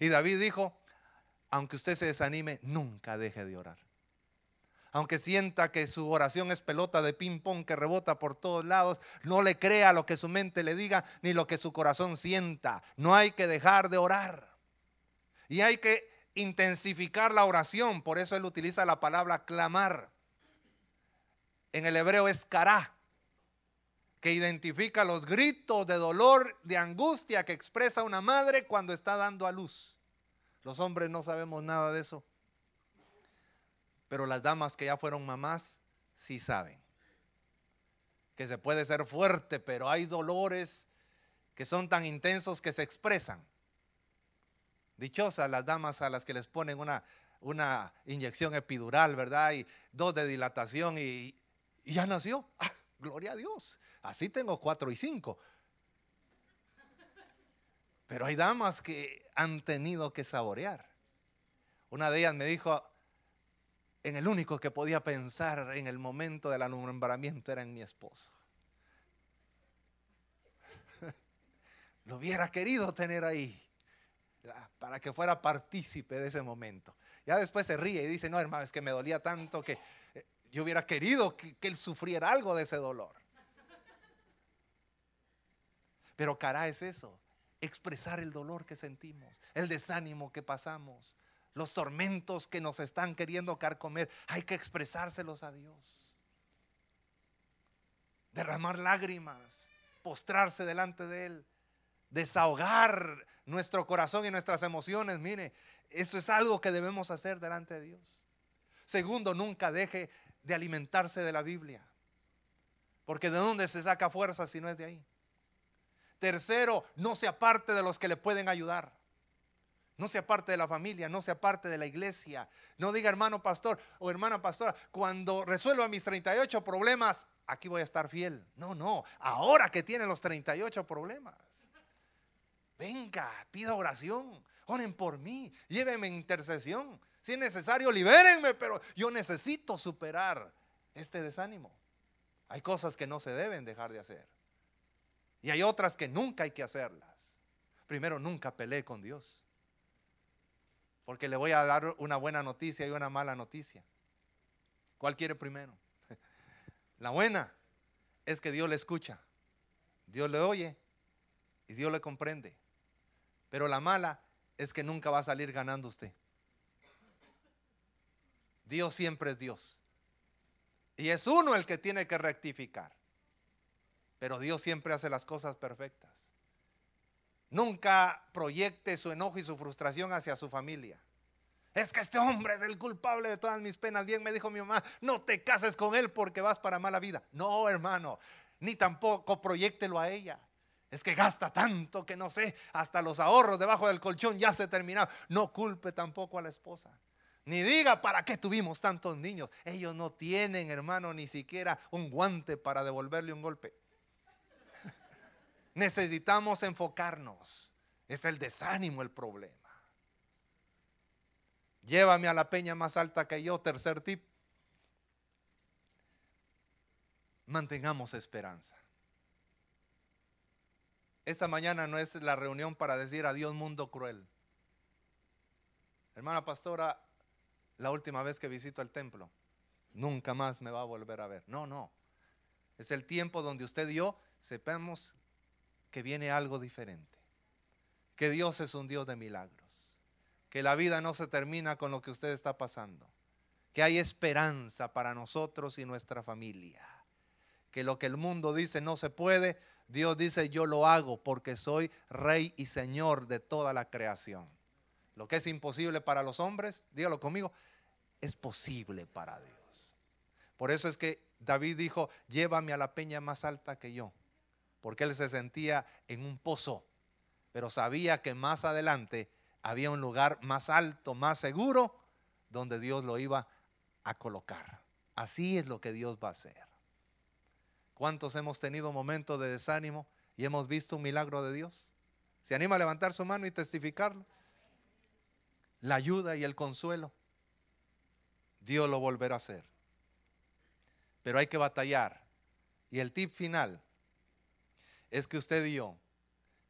S1: Y David dijo, aunque usted se desanime, nunca deje de orar. Aunque sienta que su oración es pelota de ping-pong que rebota por todos lados, no le crea lo que su mente le diga ni lo que su corazón sienta. No hay que dejar de orar. Y hay que intensificar la oración. Por eso él utiliza la palabra clamar. En el hebreo es cará que identifica los gritos de dolor, de angustia que expresa una madre cuando está dando a luz. Los hombres no sabemos nada de eso, pero las damas que ya fueron mamás sí saben que se puede ser fuerte, pero hay dolores que son tan intensos que se expresan. Dichosas las damas a las que les ponen una, una inyección epidural, ¿verdad? Y dos de dilatación y, y ya nació. ¡Ah! Gloria a Dios. Así tengo cuatro y cinco. Pero hay damas que han tenido que saborear. Una de ellas me dijo, en el único que podía pensar en el momento del alumbramiento era en mi esposo. Lo hubiera querido tener ahí para que fuera partícipe de ese momento. Ya después se ríe y dice, no hermano, es que me dolía tanto que eh, yo hubiera querido que, él sufriera algo de ese dolor. Pero cara es eso, expresar el dolor que sentimos, el desánimo que pasamos, los tormentos que nos están queriendo carcomer. Hay que expresárselos a Dios. Derramar lágrimas, postrarse delante de Él, desahogar nuestro corazón y nuestras emociones. Mire, eso es algo que debemos hacer delante de Dios. Segundo, nunca deje de alimentarse de la Biblia. Porque de dónde se saca fuerza si no es de ahí. Tercero, no se aparte de los que le pueden ayudar. No sea parte de la familia, no sea parte de la iglesia. No diga hermano pastor o hermana pastora, cuando resuelva mis 38 problemas, aquí voy a estar fiel. No, no, ahora que tiene los 38 problemas. Venga, pida oración, oren por mí, llévenme en intercesión. Si es necesario, libérenme, pero yo necesito superar este desánimo. Hay cosas que no se deben dejar de hacer. Y hay otras que nunca hay que hacerlas. Primero, nunca pelee con Dios. Porque le voy a dar una buena noticia y una mala noticia. ¿Cuál quiere primero? La buena es que Dios le escucha, Dios le oye y Dios le comprende. Pero la mala es que nunca va a salir ganando usted. Dios siempre es Dios. Y es uno el que tiene que rectificar. Pero Dios siempre hace las cosas perfectas. Nunca proyecte su enojo y su frustración hacia su familia. Es que este hombre es el culpable de todas mis penas. Bien me dijo mi mamá, no te cases con él porque vas para mala vida. No, hermano, ni tampoco proyectelo a ella. Es que gasta tanto que no sé, hasta los ahorros debajo del colchón ya se terminaron. No culpe tampoco a la esposa. Ni diga para qué tuvimos tantos niños. Ellos no tienen, hermano, ni siquiera un guante para devolverle un golpe. Necesitamos enfocarnos. Es el desánimo el problema. Llévame a la peña más alta que yo. Tercer tip. Mantengamos esperanza. Esta mañana no es la reunión para decir adiós mundo cruel. Hermana pastora, la última vez que visito el templo, nunca más me va a volver a ver. No, no. Es el tiempo donde usted y yo sepamos que viene algo diferente. Que Dios es un Dios de milagros. Que la vida no se termina con lo que usted está pasando. Que hay esperanza para nosotros y nuestra familia. Que lo que el mundo dice no se puede, Dios dice yo lo hago porque soy rey y señor de toda la creación. Lo que es imposible para los hombres, dígalo conmigo, es posible para Dios. Por eso es que David dijo, llévame a la peña más alta que yo, porque él se sentía en un pozo, pero sabía que más adelante había un lugar más alto, más seguro, donde Dios lo iba a colocar. Así es lo que Dios va a hacer. ¿Cuántos hemos tenido momentos de desánimo y hemos visto un milagro de Dios? ¿Se anima a levantar su mano y testificarlo? La ayuda y el consuelo, Dios lo volverá a hacer. Pero hay que batallar. Y el tip final es que usted y yo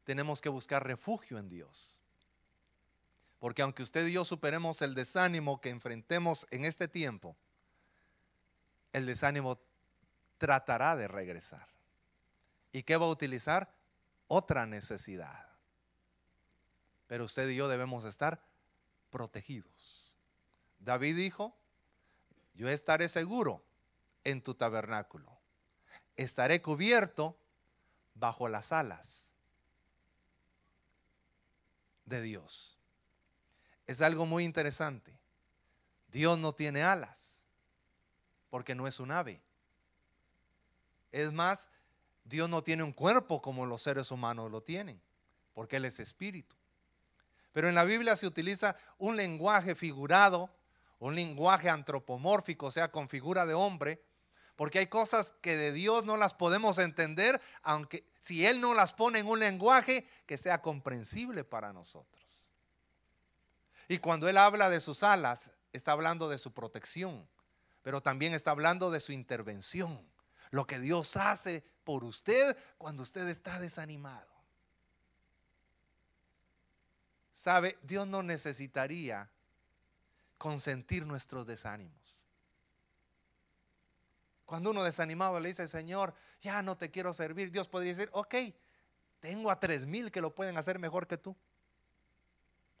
S1: tenemos que buscar refugio en Dios. Porque aunque usted y yo superemos el desánimo que enfrentemos en este tiempo, el desánimo tratará de regresar. ¿Y qué va a utilizar? Otra necesidad. Pero usted y yo debemos estar protegidos. David dijo, yo estaré seguro en tu tabernáculo. Estaré cubierto bajo las alas de Dios. Es algo muy interesante. Dios no tiene alas porque no es un ave. Es más, Dios no tiene un cuerpo como los seres humanos lo tienen, porque Él es espíritu. Pero en la Biblia se utiliza un lenguaje figurado, un lenguaje antropomórfico, o sea, con figura de hombre, porque hay cosas que de Dios no las podemos entender, aunque si Él no las pone en un lenguaje que sea comprensible para nosotros. Y cuando Él habla de sus alas, está hablando de su protección, pero también está hablando de su intervención, lo que Dios hace por usted cuando usted está desanimado. Sabe, Dios no necesitaría consentir nuestros desánimos. Cuando uno desanimado le dice, Señor, ya no te quiero servir, Dios podría decir, ok, tengo a tres mil que lo pueden hacer mejor que tú.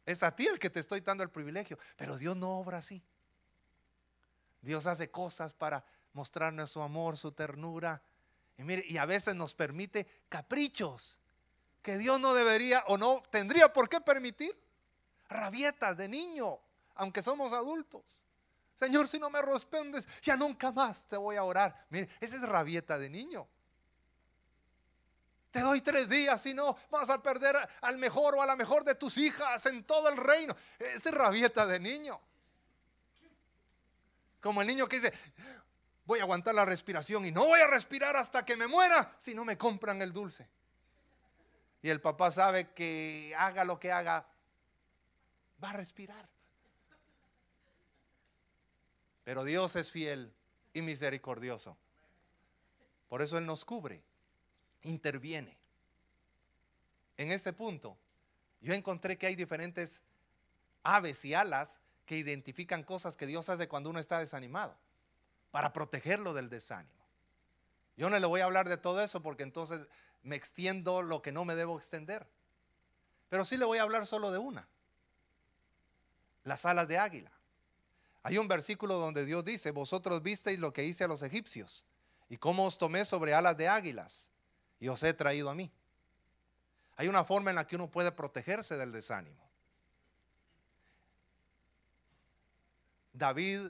S1: Es a ti el que te estoy dando el privilegio, pero Dios no obra así. Dios hace cosas para mostrarnos su amor, su ternura. Y y a veces nos permite caprichos que Dios no debería o no tendría por qué permitir. Rabietas de niño, aunque somos adultos. Señor, si no me respondes, ya nunca más te voy a orar. Mire, esa es rabieta de niño. Te doy tres días, si no, vas a perder al mejor o a la mejor de tus hijas en todo el reino. Esa es rabieta de niño. Como el niño que dice, voy a aguantar la respiración y no voy a respirar hasta que me muera si no me compran el dulce. Y el papá sabe que haga lo que haga, va a respirar. Pero Dios es fiel y misericordioso. Por eso Él nos cubre, interviene. En este punto, yo encontré que hay diferentes aves y alas que identifican cosas que Dios hace cuando uno está desanimado, para protegerlo del desánimo. Yo no le voy a hablar de todo eso porque entonces me extiendo lo que no me debo extender. Pero sí le voy a hablar solo de una. Las alas de águila. Hay un versículo donde Dios dice, vosotros visteis lo que hice a los egipcios y cómo os tomé sobre alas de águilas y os he traído a mí. Hay una forma en la que uno puede protegerse del desánimo. David,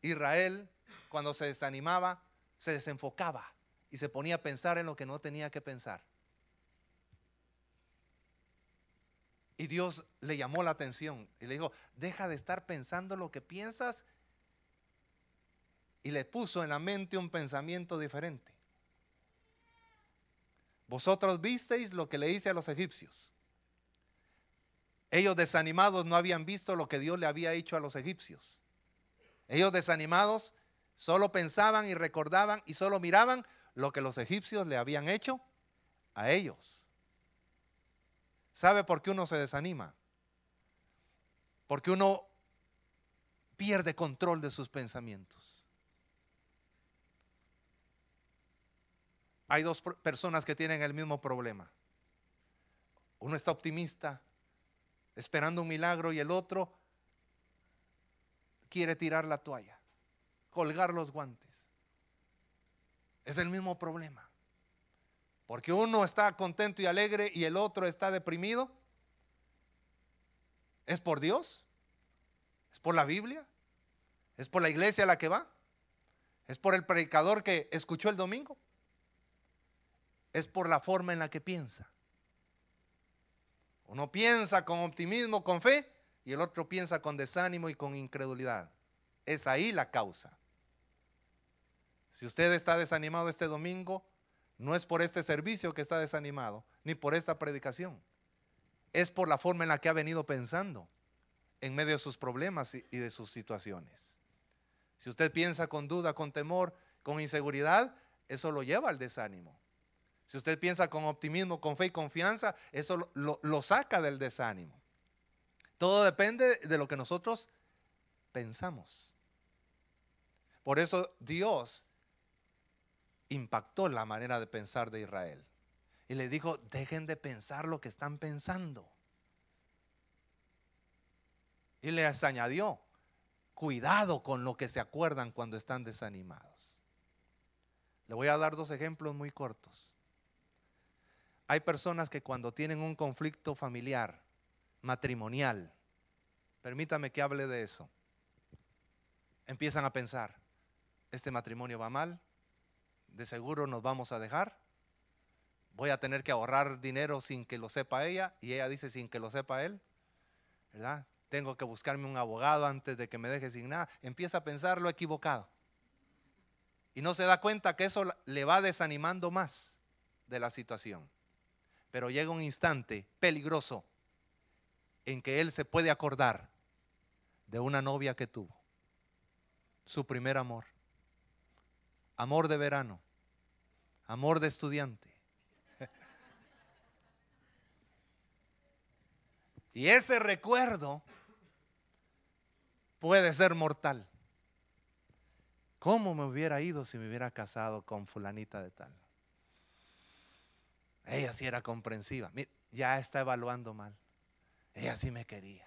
S1: Israel, cuando se desanimaba, se desenfocaba y se ponía a pensar en lo que no tenía que pensar. Y Dios le llamó la atención y le dijo, deja de estar pensando lo que piensas. Y le puso en la mente un pensamiento diferente. Vosotros visteis lo que le hice a los egipcios. Ellos desanimados no habían visto lo que Dios le había hecho a los egipcios. Ellos desanimados solo pensaban y recordaban y solo miraban lo que los egipcios le habían hecho a ellos. ¿Sabe por qué uno se desanima? Porque uno pierde control de sus pensamientos. Hay dos personas que tienen el mismo problema. Uno está optimista, esperando un milagro, y el otro quiere tirar la toalla, colgar los guantes. Es el mismo problema. Porque uno está contento y alegre y el otro está deprimido. ¿Es por Dios? ¿Es por la Biblia? ¿Es por la iglesia a la que va? ¿Es por el predicador que escuchó el domingo? Es por la forma en la que piensa. Uno piensa con optimismo, con fe, y el otro piensa con desánimo y con incredulidad. Es ahí la causa. Si usted está desanimado este domingo, no es por este servicio que está desanimado, ni por esta predicación. Es por la forma en la que ha venido pensando en medio de sus problemas y de sus situaciones. Si usted piensa con duda, con temor, con inseguridad, eso lo lleva al desánimo. Si usted piensa con optimismo, con fe y confianza, eso lo, saca del desánimo. Todo depende de lo que nosotros pensamos. Por eso Dios impactó la manera de pensar de Israel. Y le dijo, dejen de pensar lo que están pensando. Y les añadió, cuidado con lo que se acuerdan cuando están desanimados. Le voy a dar dos ejemplos muy cortos. Hay personas que cuando tienen un conflicto familiar, matrimonial, permítame que hable de eso, empiezan a pensar, este matrimonio va mal, de seguro nos vamos a dejar. Voy a tener que ahorrar dinero sin que lo sepa ella y ella dice sin que lo sepa él. ¿Verdad? Tengo que buscarme un abogado antes de que me deje sin nada. Empieza a pensar lo equivocado. Y no se da cuenta que eso le va desanimando más de la situación. Pero llega un instante peligroso en que él se puede acordar de una novia que tuvo, su primer amor amor de verano, amor de estudiante. Y ese recuerdo puede ser mortal. ¿Cómo me hubiera ido si me hubiera casado con fulanita de tal? Ella sí era comprensiva. Ya está evaluando mal. Ella sí me quería.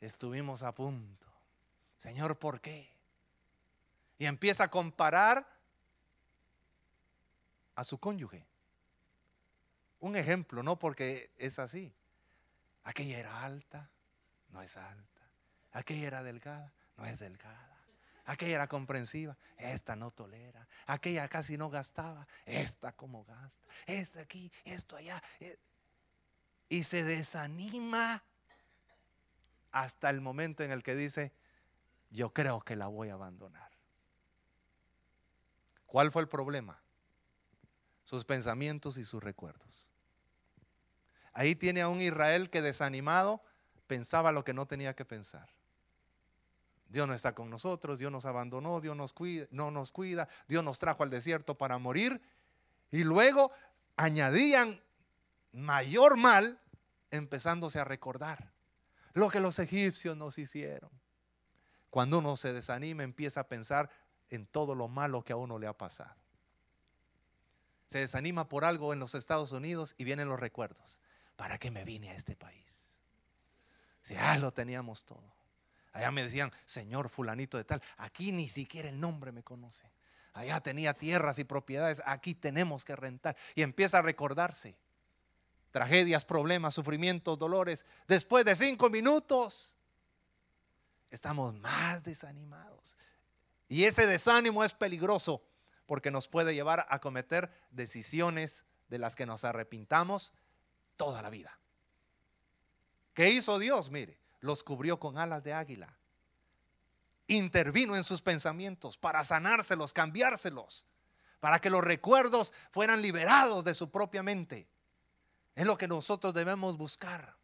S1: Estuvimos a punto. Señor, ¿por qué? Y empieza a comparar a su cónyuge. Un ejemplo, no porque es así. Aquella era alta, no es alta. Aquella era delgada, no es delgada. Aquella era comprensiva, esta no tolera. Aquella casi no gastaba, esta como gasta. Esta aquí, esto allá. Eh. Y se desanima hasta el momento en el que dice, yo creo que la voy a abandonar. ¿Cuál fue el problema? Sus pensamientos y sus recuerdos. Ahí tiene a un Israel que desanimado pensaba lo que no tenía que pensar. Dios no está con nosotros, Dios nos abandonó, Dios no nos cuida, Dios nos trajo al desierto para morir. Y luego añadían mayor mal empezándose a recordar lo que los egipcios nos hicieron. Cuando uno se desanima empieza a pensar, en todo lo malo que a uno le ha pasado. Se desanima por algo en los Estados Unidos y vienen los recuerdos. ¿Para qué me vine a este país? Si ya lo teníamos todo. Allá me decían, Señor fulanito de tal, aquí ni siquiera el nombre me conoce. Allá tenía tierras y propiedades, aquí tenemos que rentar. Y empieza a recordarse. Tragedias, problemas, sufrimientos, dolores. Después de cinco minutos, estamos más desanimados. Y ese desánimo es peligroso porque nos puede llevar a cometer decisiones de las que nos arrepintamos toda la vida. ¿Qué hizo Dios? Mire, los cubrió con alas de águila. Intervino en sus pensamientos para sanárselos, cambiárselos, para que los recuerdos fueran liberados de su propia mente. Es lo que nosotros debemos buscar.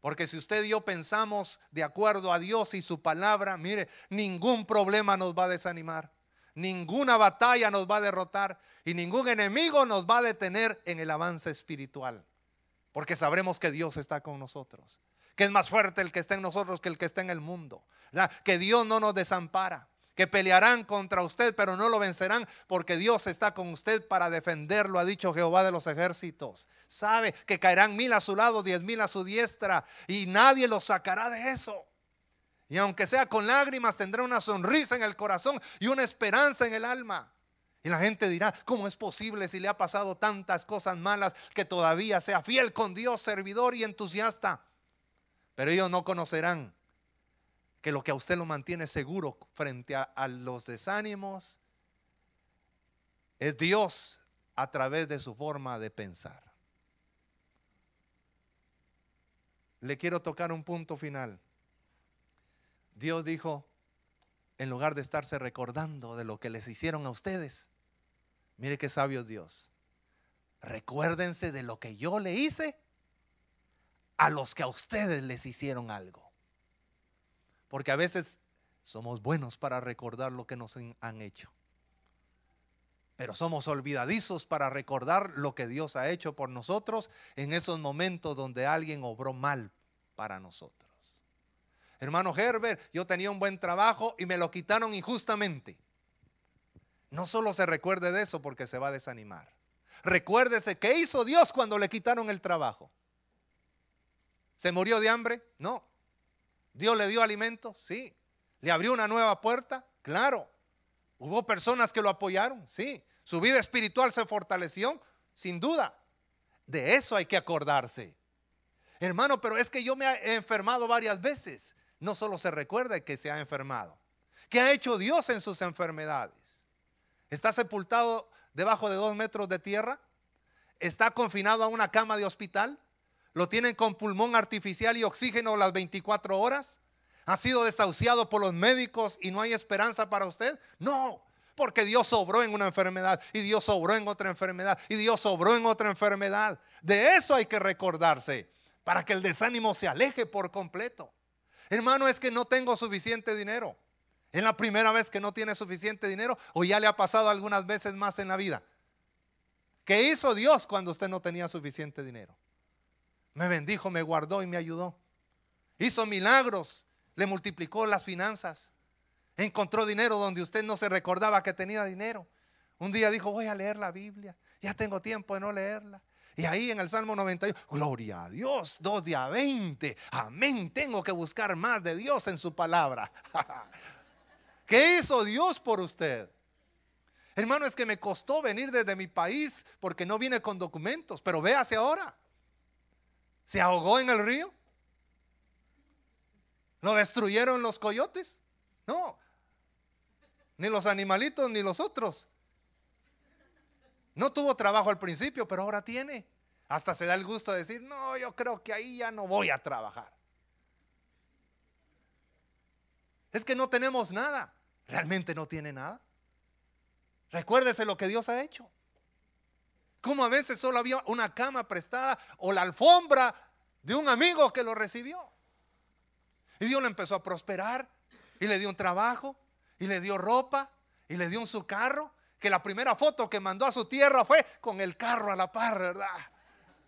S1: Porque si usted y yo pensamos de acuerdo a Dios y su palabra, mire, ningún problema nos va a desanimar, ninguna batalla nos va a derrotar y ningún enemigo nos va a detener en el avance espiritual. Porque sabremos que Dios está con nosotros que es más fuerte el que está en nosotros que el que está en el mundo. Que Dios no nos desampara, que pelearán contra usted, pero no lo vencerán porque Dios está con usted para defenderlo, ha dicho Jehová de los ejércitos. Sabe que caerán mil a su lado, diez mil a su diestra y nadie lo sacará de eso. Y aunque sea con lágrimas, tendrá una sonrisa en el corazón y una esperanza en el alma. Y la gente dirá, ¿cómo es posible si le ha pasado tantas cosas malas que todavía sea fiel con Dios, servidor y entusiasta? Pero ellos no conocerán que lo que a usted lo mantiene seguro frente a, los desánimos es Dios a través de su forma de pensar. Le quiero tocar un punto final. Dios dijo, en lugar de estarse recordando de lo que les hicieron a ustedes, mire qué sabio Dios, recuérdense de lo que yo le hice a los que a ustedes les hicieron algo. Porque a veces somos buenos para recordar lo que nos han hecho. Pero somos olvidadizos para recordar lo que Dios ha hecho por nosotros en esos momentos donde alguien obró mal para nosotros. Hermano Herbert, yo tenía un buen trabajo y me lo quitaron injustamente. No solo se recuerde de eso porque se va a desanimar. Recuérdese qué hizo Dios cuando le quitaron el trabajo. ¿Se murió de hambre? No. ¿Dios le dio alimento? Sí. ¿Le abrió una nueva puerta? Claro. ¿Hubo personas que lo apoyaron? Sí. ¿Su vida espiritual se fortaleció? Sin duda. De eso hay que acordarse. Hermano, pero es que yo me he enfermado varias veces. No solo se recuerda que se ha enfermado. ¿Qué ha hecho Dios en sus enfermedades? ¿Está sepultado debajo de dos metros de tierra? ¿Está confinado a una cama de hospital? ¿Lo tienen con pulmón artificial y oxígeno las 24 horas? ¿Ha sido desahuciado por los médicos y no hay esperanza para usted? No, porque Dios sobró en una enfermedad y Dios sobró en otra enfermedad y Dios sobró en otra enfermedad. De eso hay que recordarse para que el desánimo se aleje por completo. Hermano, es que no tengo suficiente dinero. ¿Es la primera vez que no tiene suficiente dinero o ya le ha pasado algunas veces más en la vida? ¿Qué hizo Dios cuando usted no tenía suficiente dinero? Me bendijo, me guardó y me ayudó. Hizo milagros, le multiplicó las finanzas. Encontró dinero donde usted no se recordaba que tenía dinero. Un día dijo, voy a leer la Biblia. Ya tengo tiempo de no leerla. Y ahí en el Salmo 91, gloria a Dios, dos días 20. Amén, tengo que buscar más de Dios en su palabra. ¿Qué hizo Dios por usted? Hermano, es que me costó venir desde mi país porque no vine con documentos, pero véase ahora. ¿Se ahogó en el río? ¿Lo destruyeron los coyotes? No. Ni los animalitos ni los otros. No tuvo trabajo al principio, pero ahora tiene. Hasta se da el gusto de decir, no, yo creo que ahí ya no voy a trabajar. Es que no tenemos nada. Realmente no tiene nada. Recuérdese lo que Dios ha hecho. Como a veces solo había una cama prestada o la alfombra de un amigo que lo recibió. Y Dios le empezó a prosperar y le dio un trabajo y le dio ropa y le dio un su carro. Que la primera foto que mandó a su tierra fue con el carro a la par, ¿verdad?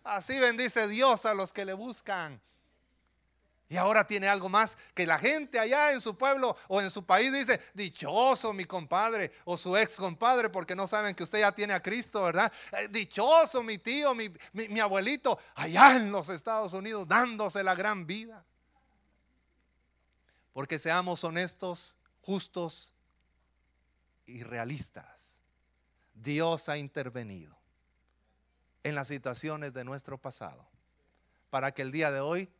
S1: Así bendice Dios a los que le buscan. Y ahora tiene algo más que la gente allá en su pueblo o en su país dice, dichoso mi compadre o su ex compadre, porque no saben que usted ya tiene a Cristo, ¿verdad? Eh, dichoso mi tío, mi, mi abuelito, allá en los Estados Unidos dándose la gran vida. Porque seamos honestos, justos y realistas. Dios ha intervenido en las situaciones de nuestro pasado para que el día de hoy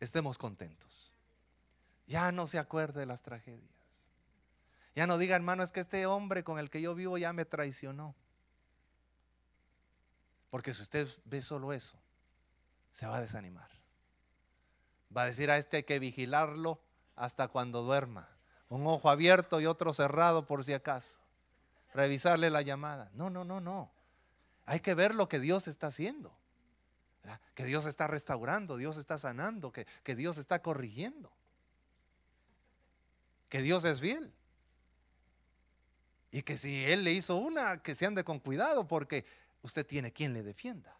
S1: estemos contentos. Ya no se acuerde de las tragedias. Ya no diga, hermano, es que este hombre con el que yo vivo ya me traicionó. Porque si usted ve solo eso, se va a desanimar. Va a decir a este hay que vigilarlo hasta cuando duerma. Un ojo abierto y otro cerrado por si acaso. Revisarle la llamada. No, no, no, no. Hay que ver lo que Dios está haciendo. Que Dios está restaurando, Dios está sanando, que, que Dios está corrigiendo. Que Dios es fiel. Y que si Él le hizo una, que se ande con cuidado porque usted tiene quien le defienda.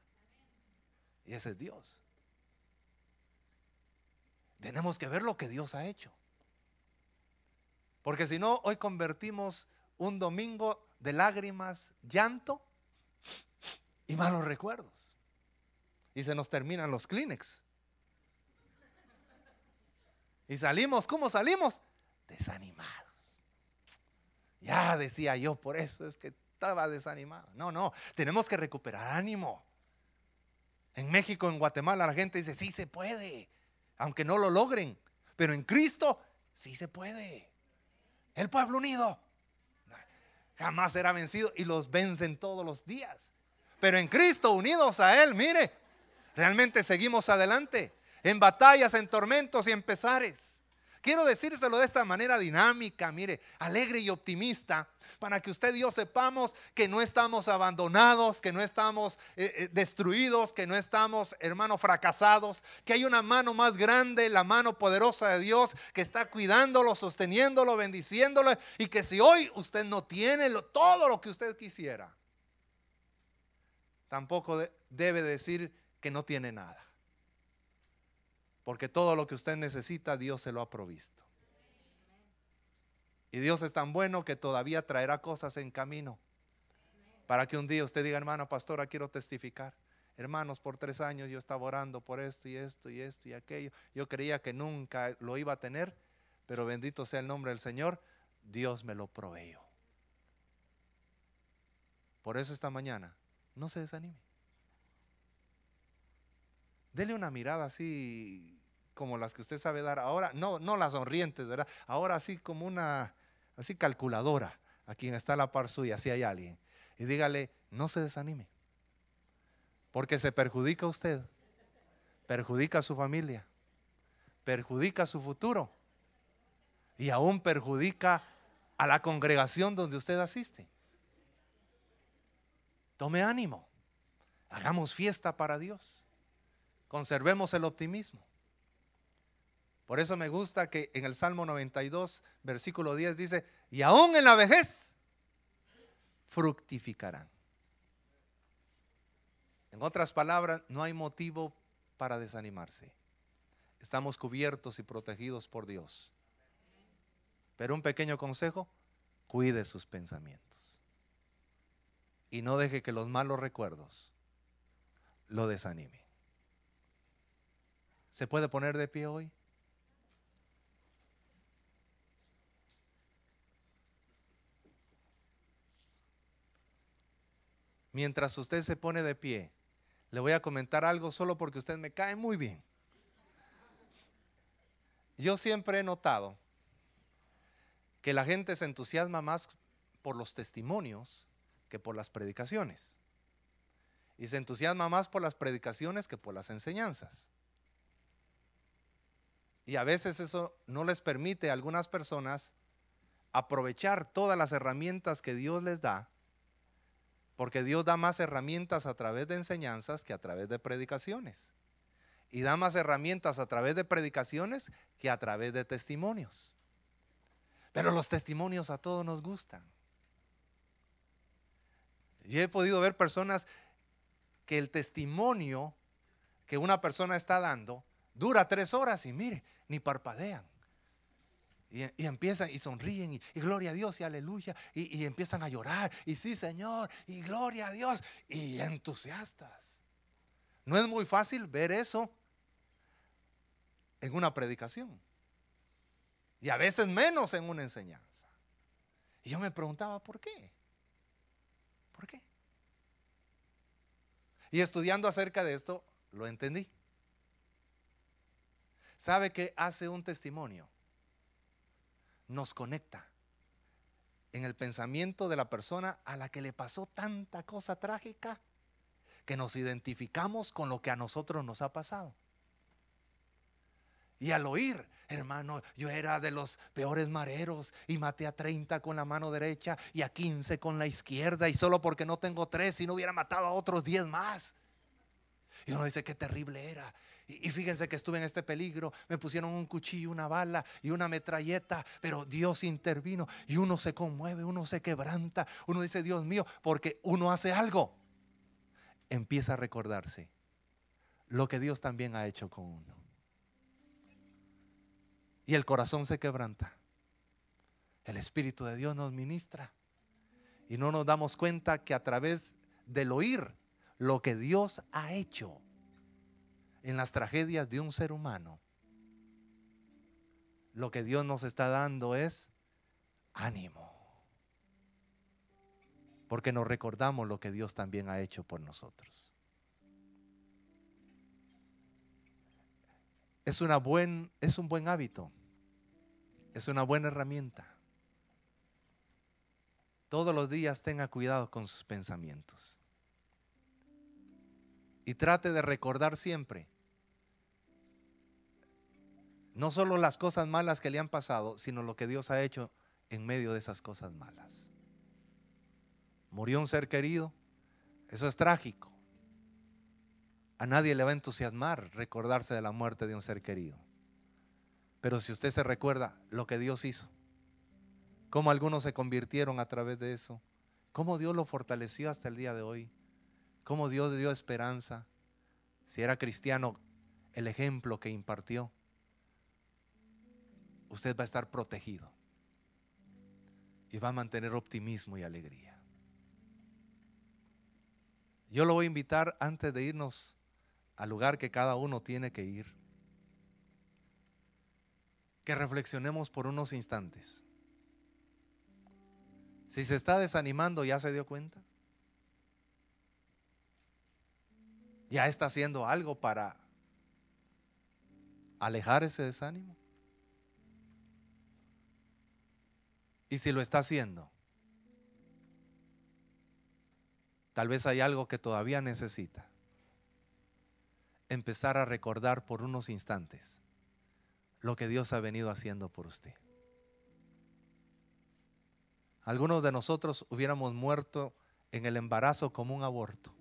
S1: Y ese es Dios. Tenemos que ver lo que Dios ha hecho. Porque si no, hoy convertimos un domingo de lágrimas, llanto y malos recuerdos. Y se nos terminan los Kleenex. Y salimos, ¿cómo salimos? Desanimados. Ya decía yo, por eso es que estaba desanimado. No, no, tenemos que recuperar ánimo. En México, en Guatemala, la gente dice, sí se puede, aunque no lo logren, pero en Cristo sí se puede. El pueblo unido jamás será vencido y los vencen todos los días. Pero en Cristo, unidos a Él, mire, realmente seguimos adelante, en batallas, en tormentos y en pesares. Quiero decírselo de esta manera dinámica, mire, alegre y optimista, para que usted y yo sepamos que no estamos abandonados, que no estamos eh, eh, destruidos, que no estamos, hermano, fracasados, que hay una mano más grande, la mano poderosa de Dios, que está cuidándolo, sosteniéndolo, bendiciéndolo, y que si hoy usted no tiene todo lo que usted quisiera, tampoco debe decir que no tiene nada. Porque todo lo que usted necesita, Dios se lo ha provisto. Y Dios es tan bueno que todavía traerá cosas en camino. Para que un día usted diga, hermano pastora, quiero testificar. Hermanos, por tres años yo estaba orando por esto y esto y esto y aquello. Yo creía que nunca lo iba a tener, pero bendito sea el nombre del Señor, Dios me lo proveyó. Por eso esta mañana, no se desanime. Dele una mirada así como las que usted sabe dar ahora, no, no las sonrientes, ¿verdad? Ahora así como una, así calculadora, a quien está a la par suya, si hay alguien. Y dígale, no se desanime, porque se perjudica a usted, perjudica a su familia, perjudica a su futuro y aún perjudica a la congregación donde usted asiste. Tome ánimo, hagamos fiesta para Dios. Conservemos el optimismo. Por eso me gusta que en el Salmo 92, versículo 10 dice, y aún en la vejez fructificarán. En otras palabras, no hay motivo para desanimarse. Estamos cubiertos y protegidos por Dios. Pero un pequeño consejo, cuide sus pensamientos. Y no deje que los malos recuerdos lo desanimen. ¿Se puede poner de pie hoy? Mientras usted se pone de pie, le voy a comentar algo solo porque usted me cae muy bien. Yo siempre he notado que la gente se entusiasma más por los testimonios que por las predicaciones. Y se entusiasma más por las predicaciones que por las enseñanzas. Y a veces eso no les permite a algunas personas aprovechar todas las herramientas que Dios les da, porque Dios da más herramientas a través de enseñanzas que a través de predicaciones. Y da más herramientas a través de predicaciones que a través de testimonios. Pero los testimonios a todos nos gustan. Yo he podido ver personas que el testimonio que una persona está dando dura tres horas y mire, ni parpadean. Y, empiezan y sonríen y, gloria a Dios y aleluya. Y, empiezan a llorar y sí Señor y gloria a Dios y entusiastas. No es muy fácil ver eso en una predicación. Y a veces menos en una enseñanza. Y yo me preguntaba, ¿por qué? ¿Por qué? Y estudiando acerca de esto, lo entendí. ¿Sabe que hace un testimonio? Nos conecta en el pensamiento de la persona a la que le pasó tanta cosa trágica que nos identificamos con lo que a nosotros nos ha pasado. Y al oír, hermano, yo era de los peores mareros y maté a 30 con la mano derecha y a 15 con la izquierda y solo porque no tengo tres y no hubiera matado a otros 10 más. Y uno dice, qué terrible era. Y, fíjense que estuve en este peligro, me pusieron un cuchillo, una bala y una metralleta, pero Dios intervino y uno se conmueve, uno se quebranta, uno dice, Dios mío, porque uno hace algo. Empieza a recordarse lo que Dios también ha hecho con uno y el corazón se quebranta. El Espíritu de Dios nos ministra y no nos damos cuenta que a través del oír lo que Dios ha hecho en las tragedias de un ser humano, lo que Dios nos está dando es ánimo. Porque nos recordamos lo que Dios también ha hecho por nosotros. Es, una buen, es un buen hábito es una buena herramienta. Todos los días tenga cuidado con sus pensamientos. Y trate de recordar siempre no solo las cosas malas que le han pasado, sino lo que Dios ha hecho en medio de esas cosas malas. Murió un ser querido, eso es trágico. A nadie le va a entusiasmar recordarse de la muerte de un ser querido. Pero si usted se recuerda lo que Dios hizo, cómo algunos se convirtieron a través de eso, cómo Dios lo fortaleció hasta el día de hoy, cómo Dios dio esperanza, si era cristiano, el ejemplo que impartió, usted va a estar protegido y va a mantener optimismo y alegría. Yo lo voy a invitar antes de irnos al lugar que cada uno tiene que ir que reflexionemos por unos instantes. Si se está desanimando, ¿ya se dio cuenta? ¿Ya está haciendo algo para alejar ese desánimo? Y si lo está haciendo, tal vez hay algo que todavía necesita. Empezar a recordar por unos instantes lo que Dios ha venido haciendo por usted. Algunos de nosotros hubiéramos muerto en el embarazo como un aborto.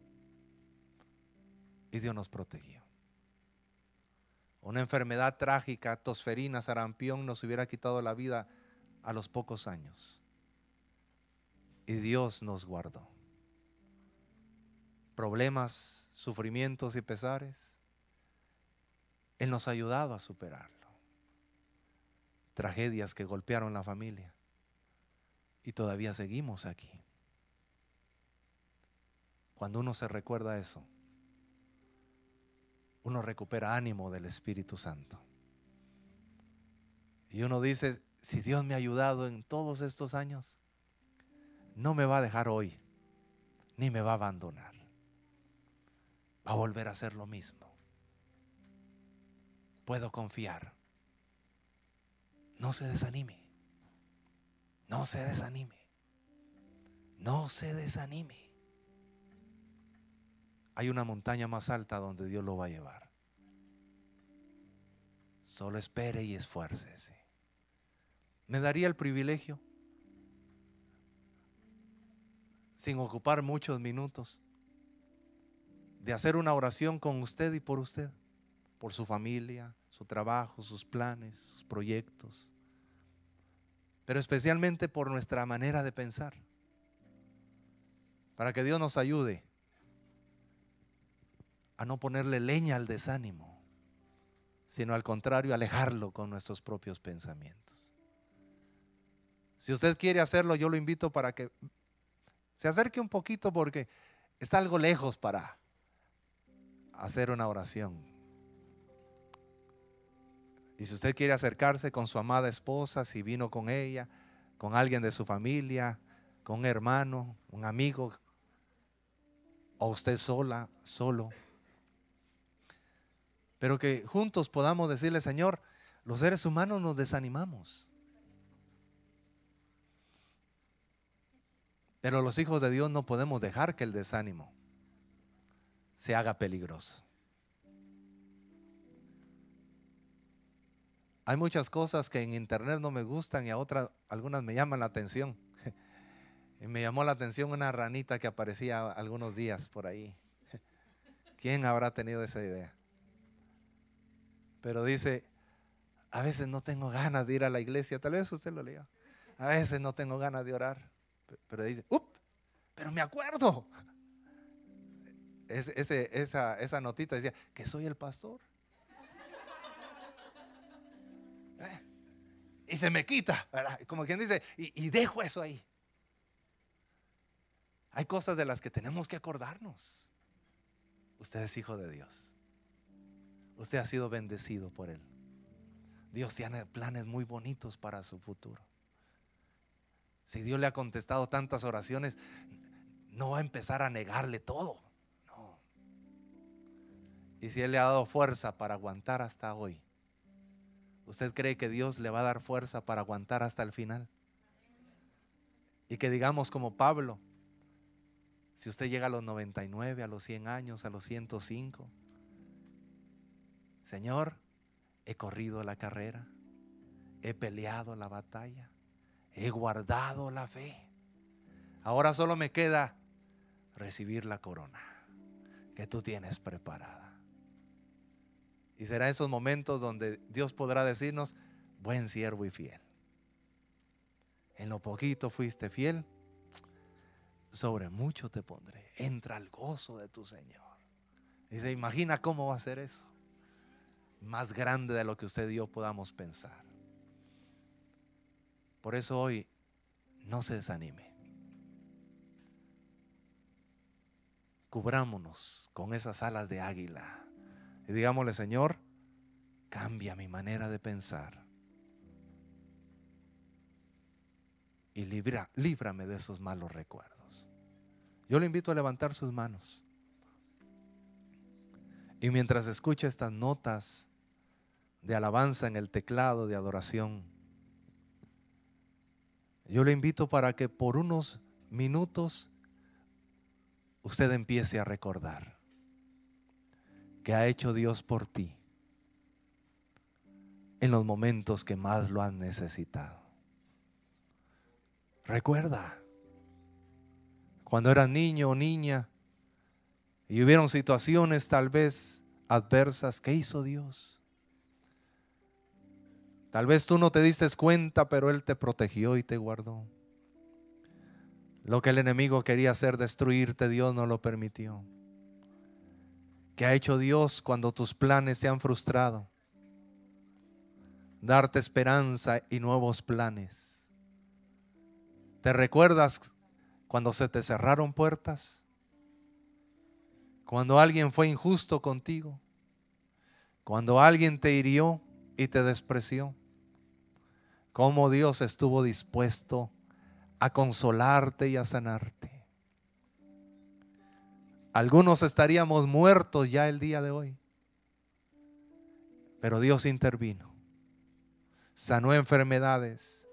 S1: Y Dios nos protegió. Una enfermedad trágica, tosferina, sarampión, nos hubiera quitado la vida a los pocos años. Y Dios nos guardó. Problemas, sufrimientos y pesares, Él nos ha ayudado a superar tragedias que golpearon la familia. Y todavía seguimos aquí. Cuando uno se recuerda eso, uno recupera ánimo del Espíritu Santo. Y uno dice, si Dios me ha ayudado en todos estos años, no me va a dejar hoy, ni me va a abandonar. Va a volver a hacer lo mismo. Puedo confiar. No se desanime. No se desanime. No se desanime. Hay una montaña más alta donde Dios lo va a llevar. Solo espere y esfuércese. Me daría el privilegio, sin ocupar muchos minutos, de hacer una oración con usted y por usted, por su familia, su trabajo, sus planes, sus proyectos, pero especialmente por nuestra manera de pensar, para que Dios nos ayude a no ponerle leña al desánimo, sino al contrario, alejarlo con nuestros propios pensamientos. Si usted quiere hacerlo, yo lo invito para que se acerque un poquito porque está algo lejos para hacer una oración Y si usted quiere acercarse con su amada esposa, si vino con ella, con alguien de su familia, con un hermano, un amigo, o usted sola, solo. Pero que juntos podamos decirle, Señor, los seres humanos nos desanimamos. Pero los hijos de Dios no podemos dejar que el desánimo se haga peligroso. Hay muchas cosas que en internet no me gustan y a otras, algunas me llaman la atención. Y me llamó la atención una ranita que aparecía algunos días por ahí. ¿Quién habrá tenido esa idea? Pero dice, a veces no tengo ganas de ir a la iglesia, tal vez usted lo leyó. A veces no tengo ganas de orar. Pero dice, ¡up! Pero me acuerdo. esa, esa notita decía, que soy el pastor. y se me quita, Como quien dice, y, dejo eso ahí. Hay cosas de las que tenemos que acordarnos. Usted es hijo de Dios. Usted ha sido bendecido por Él. Dios tiene planes muy bonitos para su futuro. Si Dios le ha contestado tantas oraciones, no va a empezar a negarle todo. No. Y si Él le ha dado fuerza para aguantar hasta hoy, ¿Usted cree que Dios le va a dar fuerza para aguantar hasta el final? Y que digamos como Pablo, si usted llega a los 99, a los 100 años, a los 105, Señor, he corrido la carrera, he peleado la batalla, he guardado la fe. Ahora solo me queda recibir la corona que tú tienes preparada. Y será esos momentos donde Dios podrá decirnos, buen siervo y fiel. En lo poquito fuiste fiel, sobre mucho te pondré. Entra al gozo de tu Señor. Se imagina cómo va a ser eso. Más grande de lo que usted y yo podamos pensar. Por eso hoy no se desanime. Cubrámonos con esas alas de águila y digámosle, Señor, cambia mi manera de pensar. Y libra, líbrame de esos malos recuerdos. Yo le invito a levantar sus manos. Y mientras escucha estas notas de alabanza en el teclado de adoración, yo le invito para que por unos minutos usted empiece a recordar que ha hecho Dios por ti en los momentos que más lo han necesitado. Recuerda, cuando eras niño o niña y hubieron situaciones tal vez adversas, ¿qué hizo Dios? Tal vez tú no te diste cuenta, pero Él te protegió y te guardó. Lo que el enemigo quería hacer, destruirte, Dios no lo permitió. ¿Qué ha hecho Dios cuando tus planes se han frustrado? Darte esperanza y nuevos planes. ¿Te recuerdas cuando se te cerraron puertas? Cuando alguien fue injusto contigo. Cuando alguien te hirió y te despreció. Cómo Dios estuvo dispuesto a consolarte y a sanarte. Algunos estaríamos muertos ya el día de hoy. Pero Dios intervino, sanó enfermedades,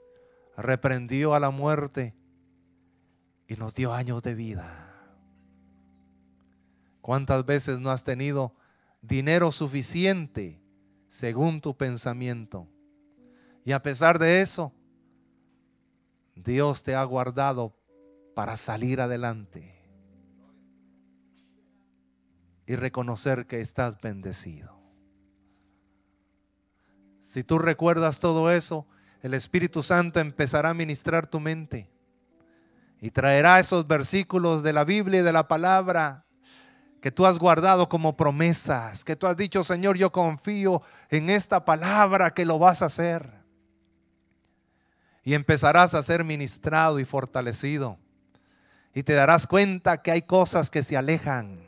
S1: reprendió a la muerte y nos dio años de vida. ¿Cuántas veces no has tenido dinero suficiente según tu pensamiento? Y a pesar de eso, Dios te ha guardado para salir adelante y reconocer que estás bendecido. Si tú recuerdas todo eso, el Espíritu Santo empezará a ministrar tu mente y traerá esos versículos de la Biblia y de la palabra que tú has guardado como promesas, que tú has dicho, Señor, yo confío en esta palabra que lo vas a hacer. Y empezarás a ser ministrado y fortalecido. Y te darás cuenta que hay cosas que se alejan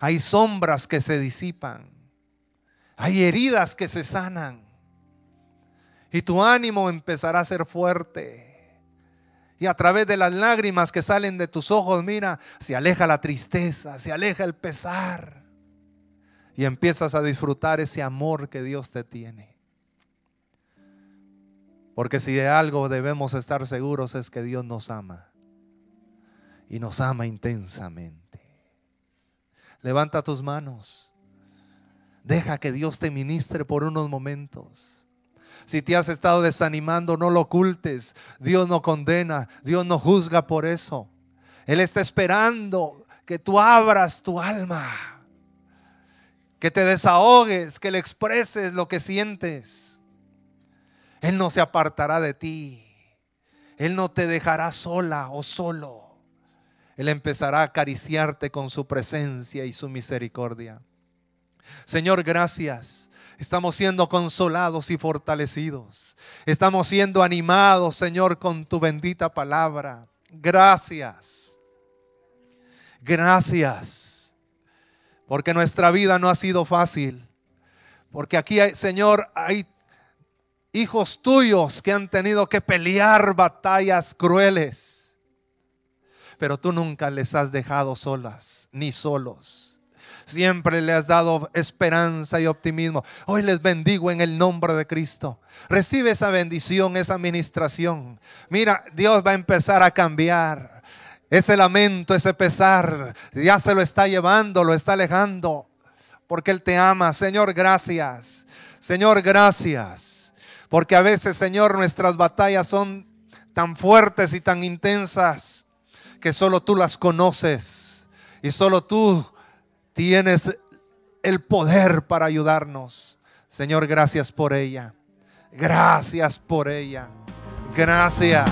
S1: hay sombras que se disipan. Hay heridas que se sanan. Y tu ánimo empezará a ser fuerte. Y a través de las lágrimas que salen de tus ojos, mira, se aleja la tristeza, se aleja el pesar. Y empiezas a disfrutar ese amor que Dios te tiene. Porque si de algo debemos estar seguros es que Dios nos ama. Y nos ama intensamente. Levanta tus manos. Deja que Dios te ministre por unos momentos. Si te has estado desanimando, no lo ocultes. Dios no condena, Dios no juzga por eso. Él está esperando que tú abras tu alma, que te desahogues, que le expreses lo que sientes. Él no se apartará de ti. Él no te dejará sola o solo. Él empezará a acariciarte con su presencia y su misericordia. Señor, gracias Estamos siendo consolados y fortalecidos. Estamos siendo animados, Señor, con tu bendita palabra. Gracias. Gracias. Porque nuestra vida no ha sido fácil. Porque aquí, Señor, hay hijos tuyos que han tenido que pelear batallas crueles. Pero tú nunca les has dejado solas ni solos Siempre le has dado esperanza y optimismo. Hoy les bendigo en el nombre de Cristo. Recibe esa bendición, esa administración. Mira, Dios va a empezar a cambiar. Ese lamento, ese pesar, ya se lo está llevando, lo está alejando, porque Él te ama. Señor, gracias. Señor, gracias. Porque a veces, Señor, nuestras batallas son tan fuertes y tan intensas que solo tú las conoces y solo tú tienes el poder para ayudarnos. Señor, gracias por ella. Gracias por ella. Gracias.